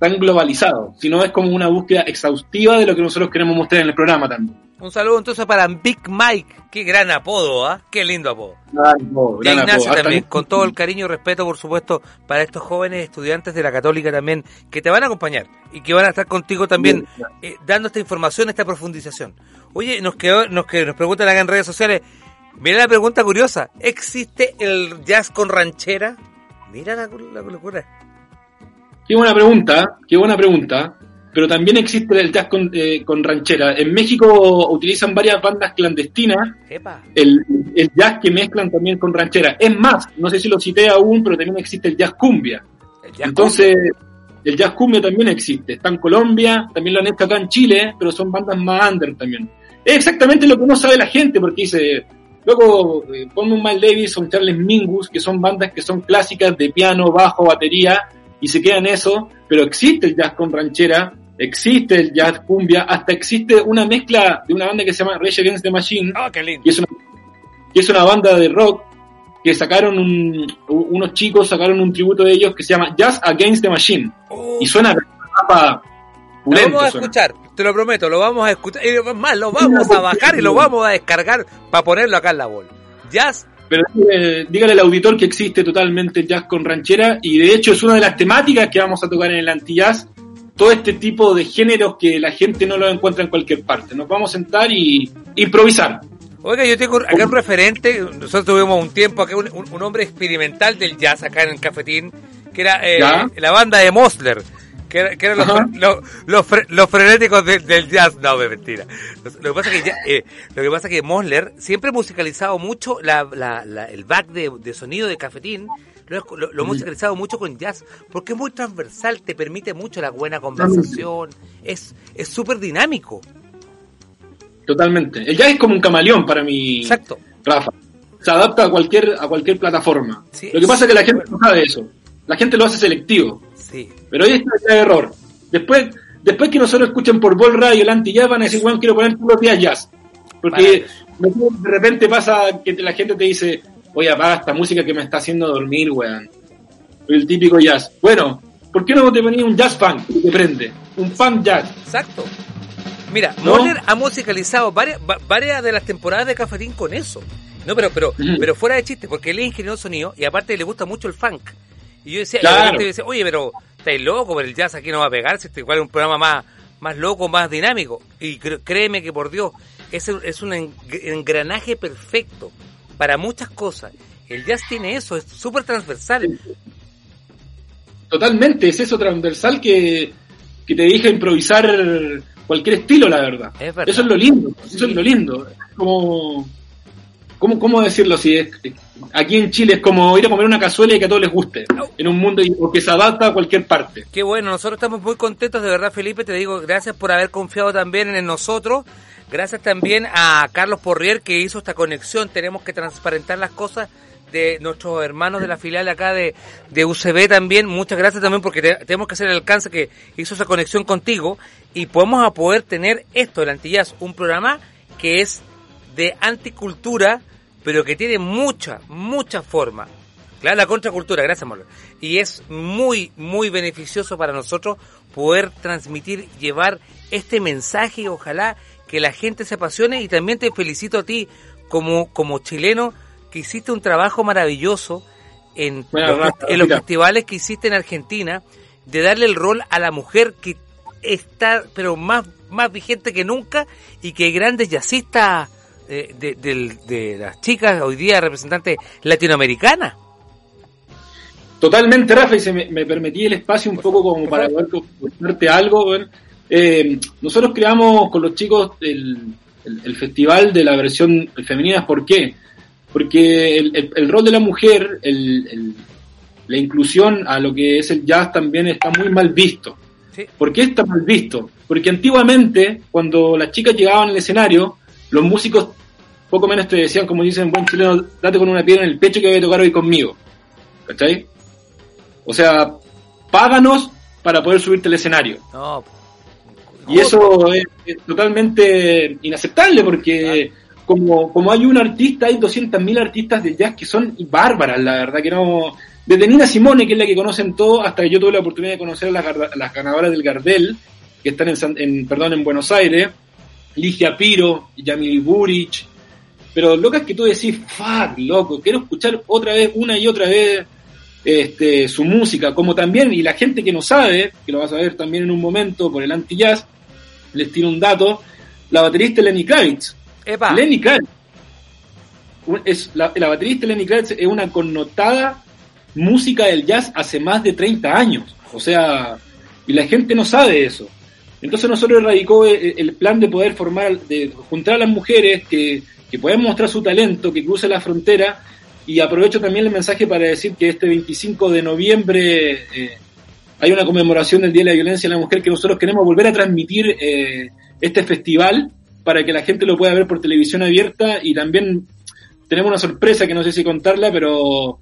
tan globalizado, sino es como una búsqueda exhaustiva de lo que nosotros queremos mostrar en el programa también. Un saludo entonces para Big Mike, qué gran apodo, ¿ah? Qué lindo apodo. Gran apodo, gran Ignacio apodo. también, con todo el cariño y respeto, por supuesto, para estos jóvenes estudiantes de la Católica también, que te van a acompañar y que van a estar contigo también eh, dando esta información, esta profundización. Oye, nos quedó, nos, que nos preguntan acá en redes sociales, mira la pregunta curiosa, ¿existe el jazz con ranchera? Mira la, la locura. Qué buena pregunta, qué buena pregunta. Pero también existe el jazz con, eh, con ranchera. En México utilizan varias bandas clandestinas el, el jazz que mezclan también con ranchera. Es más, no sé si lo cité aún, pero también existe el jazz cumbia. El jazz Entonces, el jazz cumbia también existe. Está en Colombia, también lo han hecho acá en Chile, pero son bandas más under también. Es exactamente lo que no sabe la gente, porque dice, luego eh, ponme un Miles Davis un Charles Mingus, que son bandas que son clásicas de piano, bajo, batería, y se queda en eso, pero existe el jazz con ranchera, existe el jazz cumbia, hasta existe una mezcla de una banda que se llama Rage Against the Machine, Oh, qué lindo. que es una, que es una banda de rock que sacaron un, unos chicos sacaron un tributo de ellos que se llama Jazz Against the Machine y suena rapa Lo vamos a suena. escuchar, te lo prometo, lo vamos a escuchar. Y más, lo vamos a bajar y lo vamos a descargar para ponerlo acá en la bola. Jazz, pero dígale, dígale al auditor que existe totalmente jazz con ranchera y de hecho es una de las temáticas que vamos a tocar en el antijazz todo este tipo de géneros que la gente no lo encuentra en cualquier parte. Nos vamos a sentar y improvisar. Oiga, yo tengo acá un referente, nosotros tuvimos un tiempo acá, un, un- hombre experimental del jazz acá en el cafetín, que era eh, la banda de Mosler, que, era- que eran los, los, los fre- los frenéticos de- del jazz. No, es mentira. Lo que pasa es que, ya- eh, lo que, pasa es que Mosler siempre ha musicalizado mucho la, la- la- el back de, de sonido de cafetín, lo, lo- lo ha musicalizado mucho con jazz, porque es muy transversal, te permite mucho la buena conversación, es es súper dinámico. totalmente el jazz es como un camaleón para mí Exacto. Rafa se adapta a cualquier a cualquier plataforma Sí, lo que pasa es que la gente bueno. no sabe eso la gente lo hace selectivo Sí. Pero ahí está el error. Después, después que nosotros escuchen por Ball Radio el anti-jazz, van a decir, bueno, quiero poner todos los días jazz. Porque de repente pasa que la gente te dice, oye, apaga esta música que me está haciendo dormir, weón. El típico jazz. Bueno, ¿por qué no te ponías un jazz funk que te prende? Un funk jazz. Exacto. Mira, ¿No? Moller ha musicalizado varias, va- varias de las temporadas de Cafetín con eso. No, pero, pero, pero fuera de chiste, porque él es ingeniero de sonido y aparte le gusta mucho el funk. Y yo decía, y Claro. la gente decía, oye, pero estáis loco, pero el jazz aquí no va a pegar, si este igual es un programa más, más loco, más dinámico. Y créeme que por Dios, es, es un eng- engranaje perfecto para muchas cosas. El jazz tiene eso, es súper transversal. Totalmente, es eso transversal que, que te deja improvisar cualquier estilo, la verdad. Es verdad. Eso es lo lindo, eso es lo lindo. Como, ¿cómo, cómo decirlo? Si es, aquí en Chile es como ir a comer una cazuela y que a todos les guste, en un mundo porque se adapta a cualquier parte. Qué bueno, nosotros estamos muy contentos, de verdad, Felipe. Te digo gracias por haber confiado también en nosotros. Gracias también a Carlos Porrier que hizo esta conexión. Tenemos que transparentar las cosas de nuestros hermanos de la filial acá de, de UCB también. Muchas gracias también porque te- tenemos que hacer el alcance que hizo esa conexión contigo y podemos a poder tener esto, el Antillaz, un programa que es de anticultura, pero que tiene mucha, mucha forma. Claro, la contracultura, gracias, Marlon. Y es muy, muy beneficioso para nosotros poder transmitir, llevar este mensaje y ojalá que la gente se apasione y también te felicito a ti como, como chileno que hiciste un trabajo maravilloso en, Bueno, los, en festivales que hiciste en Argentina de darle el rol a la mujer que está pero más, más vigente que nunca y que grandes jazzistas eh, de, del- de las chicas hoy día representantes latinoamericanas. Totalmente, Rafa, y se me, me permití el espacio un poco como para poder contarte algo. Eh, nosotros creamos con los chicos el, el- el festival de la versión femenina. ¿Por qué? Porque el, rol de la mujer, la inclusión a lo que es el jazz también está muy mal visto. Sí. ¿Por qué está mal visto? Porque antiguamente, cuando las chicas llegaban al escenario, los músicos poco menos te decían, como dicen buen chileno, date con una piedra en el pecho que voy a tocar hoy conmigo. ¿Cachai? O sea, páganos para poder subirte al escenario. No, Y eso es, es totalmente inaceptable porque como, como hay un artista, hay 200.000 artistas de jazz que son bárbaras, la verdad que no... Desde Nina Simone, que es la que conocen todos, hasta que yo tuve la oportunidad de conocer a las, las ganadoras del Gardel, que están en, en, perdón, en Buenos Aires, Ligia Piro, Yamil Buric, pero locas que tú decís, fuck, loco, quiero escuchar otra vez, una y otra vez, este, su música, como también, y la gente que no sabe, que lo vas a ver también en un momento por el anti-jazz, les tiro un dato, la baterista Lenny Kravitz. Epa. Lenny Kravitz. Es, la, la baterista Lenny Kravitz es una connotada música del jazz hace más de 30 años. O sea, y la gente no sabe eso. Entonces nosotros radicó el, el plan de poder formar, de juntar a las mujeres que, que puedan mostrar su talento, que crucen la frontera. Y aprovecho también el mensaje para decir que este 25 de noviembre eh, hay una conmemoración del Día de la Violencia a la Mujer que nosotros queremos volver a transmitir eh, este festival para que la gente lo pueda ver por televisión abierta y también tenemos una sorpresa que no sé si contarla, pero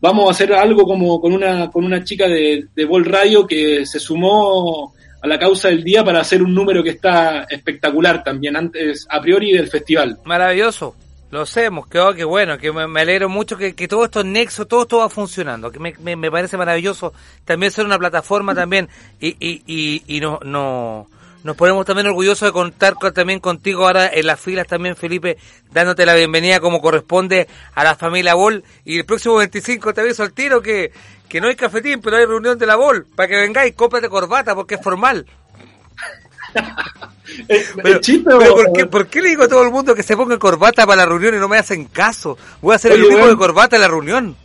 vamos a hacer algo como con una con una chica de, de Vol Radio que se sumó a la causa del día para hacer un número que está espectacular también antes a priori del festival. Maravilloso. Lo sé, hemos quedado que bueno, que me, alegro mucho que, que todos estos nexos, todo esto va funcionando, que me, me, parece maravilloso también ser una plataforma también y, y, y, y no, no, nos ponemos también orgullosos de contar con- también contigo ahora en las filas también, Felipe, dándote la bienvenida como corresponde a la familia Bol y el próximo 25 te aviso al tiro que, que no hay cafetín, pero hay reunión de la Bol, para que vengáis, cómprate corbata porque es formal. Pero, chiste pero o- ¿por, qué, por qué le digo a todo el mundo que se ponga corbata para la reunión y no me hacen caso? Voy a hacer el único de corbata en la reunión.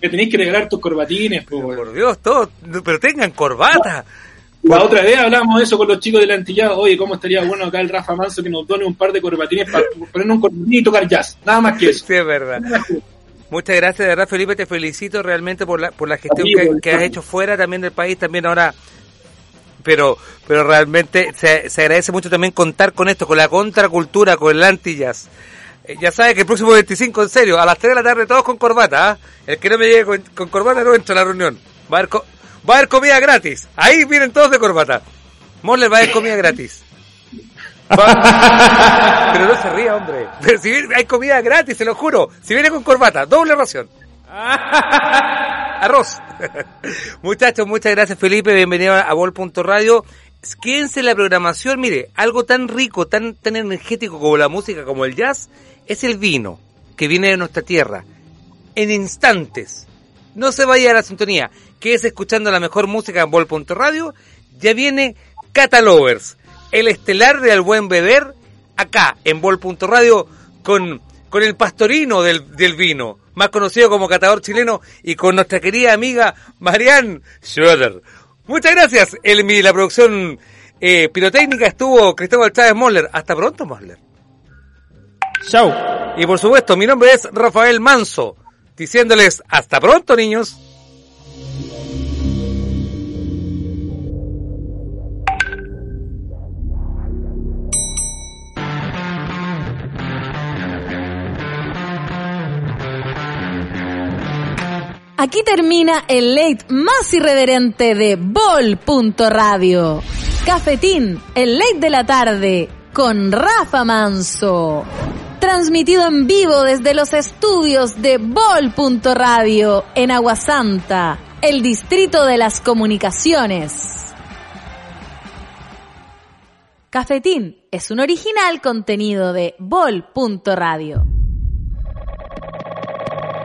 Que tenéis que regalar tus corbatines. weón. Por Dios, todo, pero tengan corbata. La otra vez hablamos de eso con los chicos del antillado. Oye, ¿cómo estaría bueno acá el Rafa Manso que nos done un par de corbatines para ponernos un corbatín y tocar jazz? Nada más que eso. Sí, es verdad. Muchas gracias, de verdad, Felipe. Te felicito realmente por la, por la gestión que, has hecho fuera también del país, también ahora. Pero, pero realmente se, se agradece mucho también contar con esto, con la contracultura, con el anti-jazz. Eh, Ya sabes que el próximo 25, en serio, a las 3 de la tarde todos con corbata, ¿ah? El que no me llegue con, con corbata no entra a la reunión. Va a, haber va a haber comida gratis. Ahí vienen todos de corbata. Morler va a haber comida gratis. Pero no se ría, hombre. Pero si viene- hay comida gratis, se lo juro. Si viene con corbata, doble ración. Arroz. Muchachos, muchas gracias Felipe, bienvenido a Vol.radio. Quédense en la programación, mire, algo tan rico, tan, tan energético como la música, como el jazz, es el vino que viene de nuestra tierra. En instantes. No se vaya a la sintonía, que es escuchando la mejor música en Vol.radio. Ya viene Catalovers, el estelar de Al Buen Beber, acá en Vol.radio con, con el pastorino del, del vino, más conocido como catador chileno, y con nuestra querida amiga Marianne Schroeder. Muchas gracias, Elmi. La producción eh, pirotécnica estuvo Cristóbal Chávez Moller. Hasta pronto, Moller. Chau. Y por supuesto, mi nombre es Rafael Manso, diciéndoles hasta pronto, niños. Aquí termina el late más irreverente de Bol.radio. Cafetín, el late de la tarde, con Rafa Manso. Transmitido en vivo desde los estudios de Bol.radio en Aguasanta, el distrito de las comunicaciones. Cafetín es un original contenido de Bol.radio.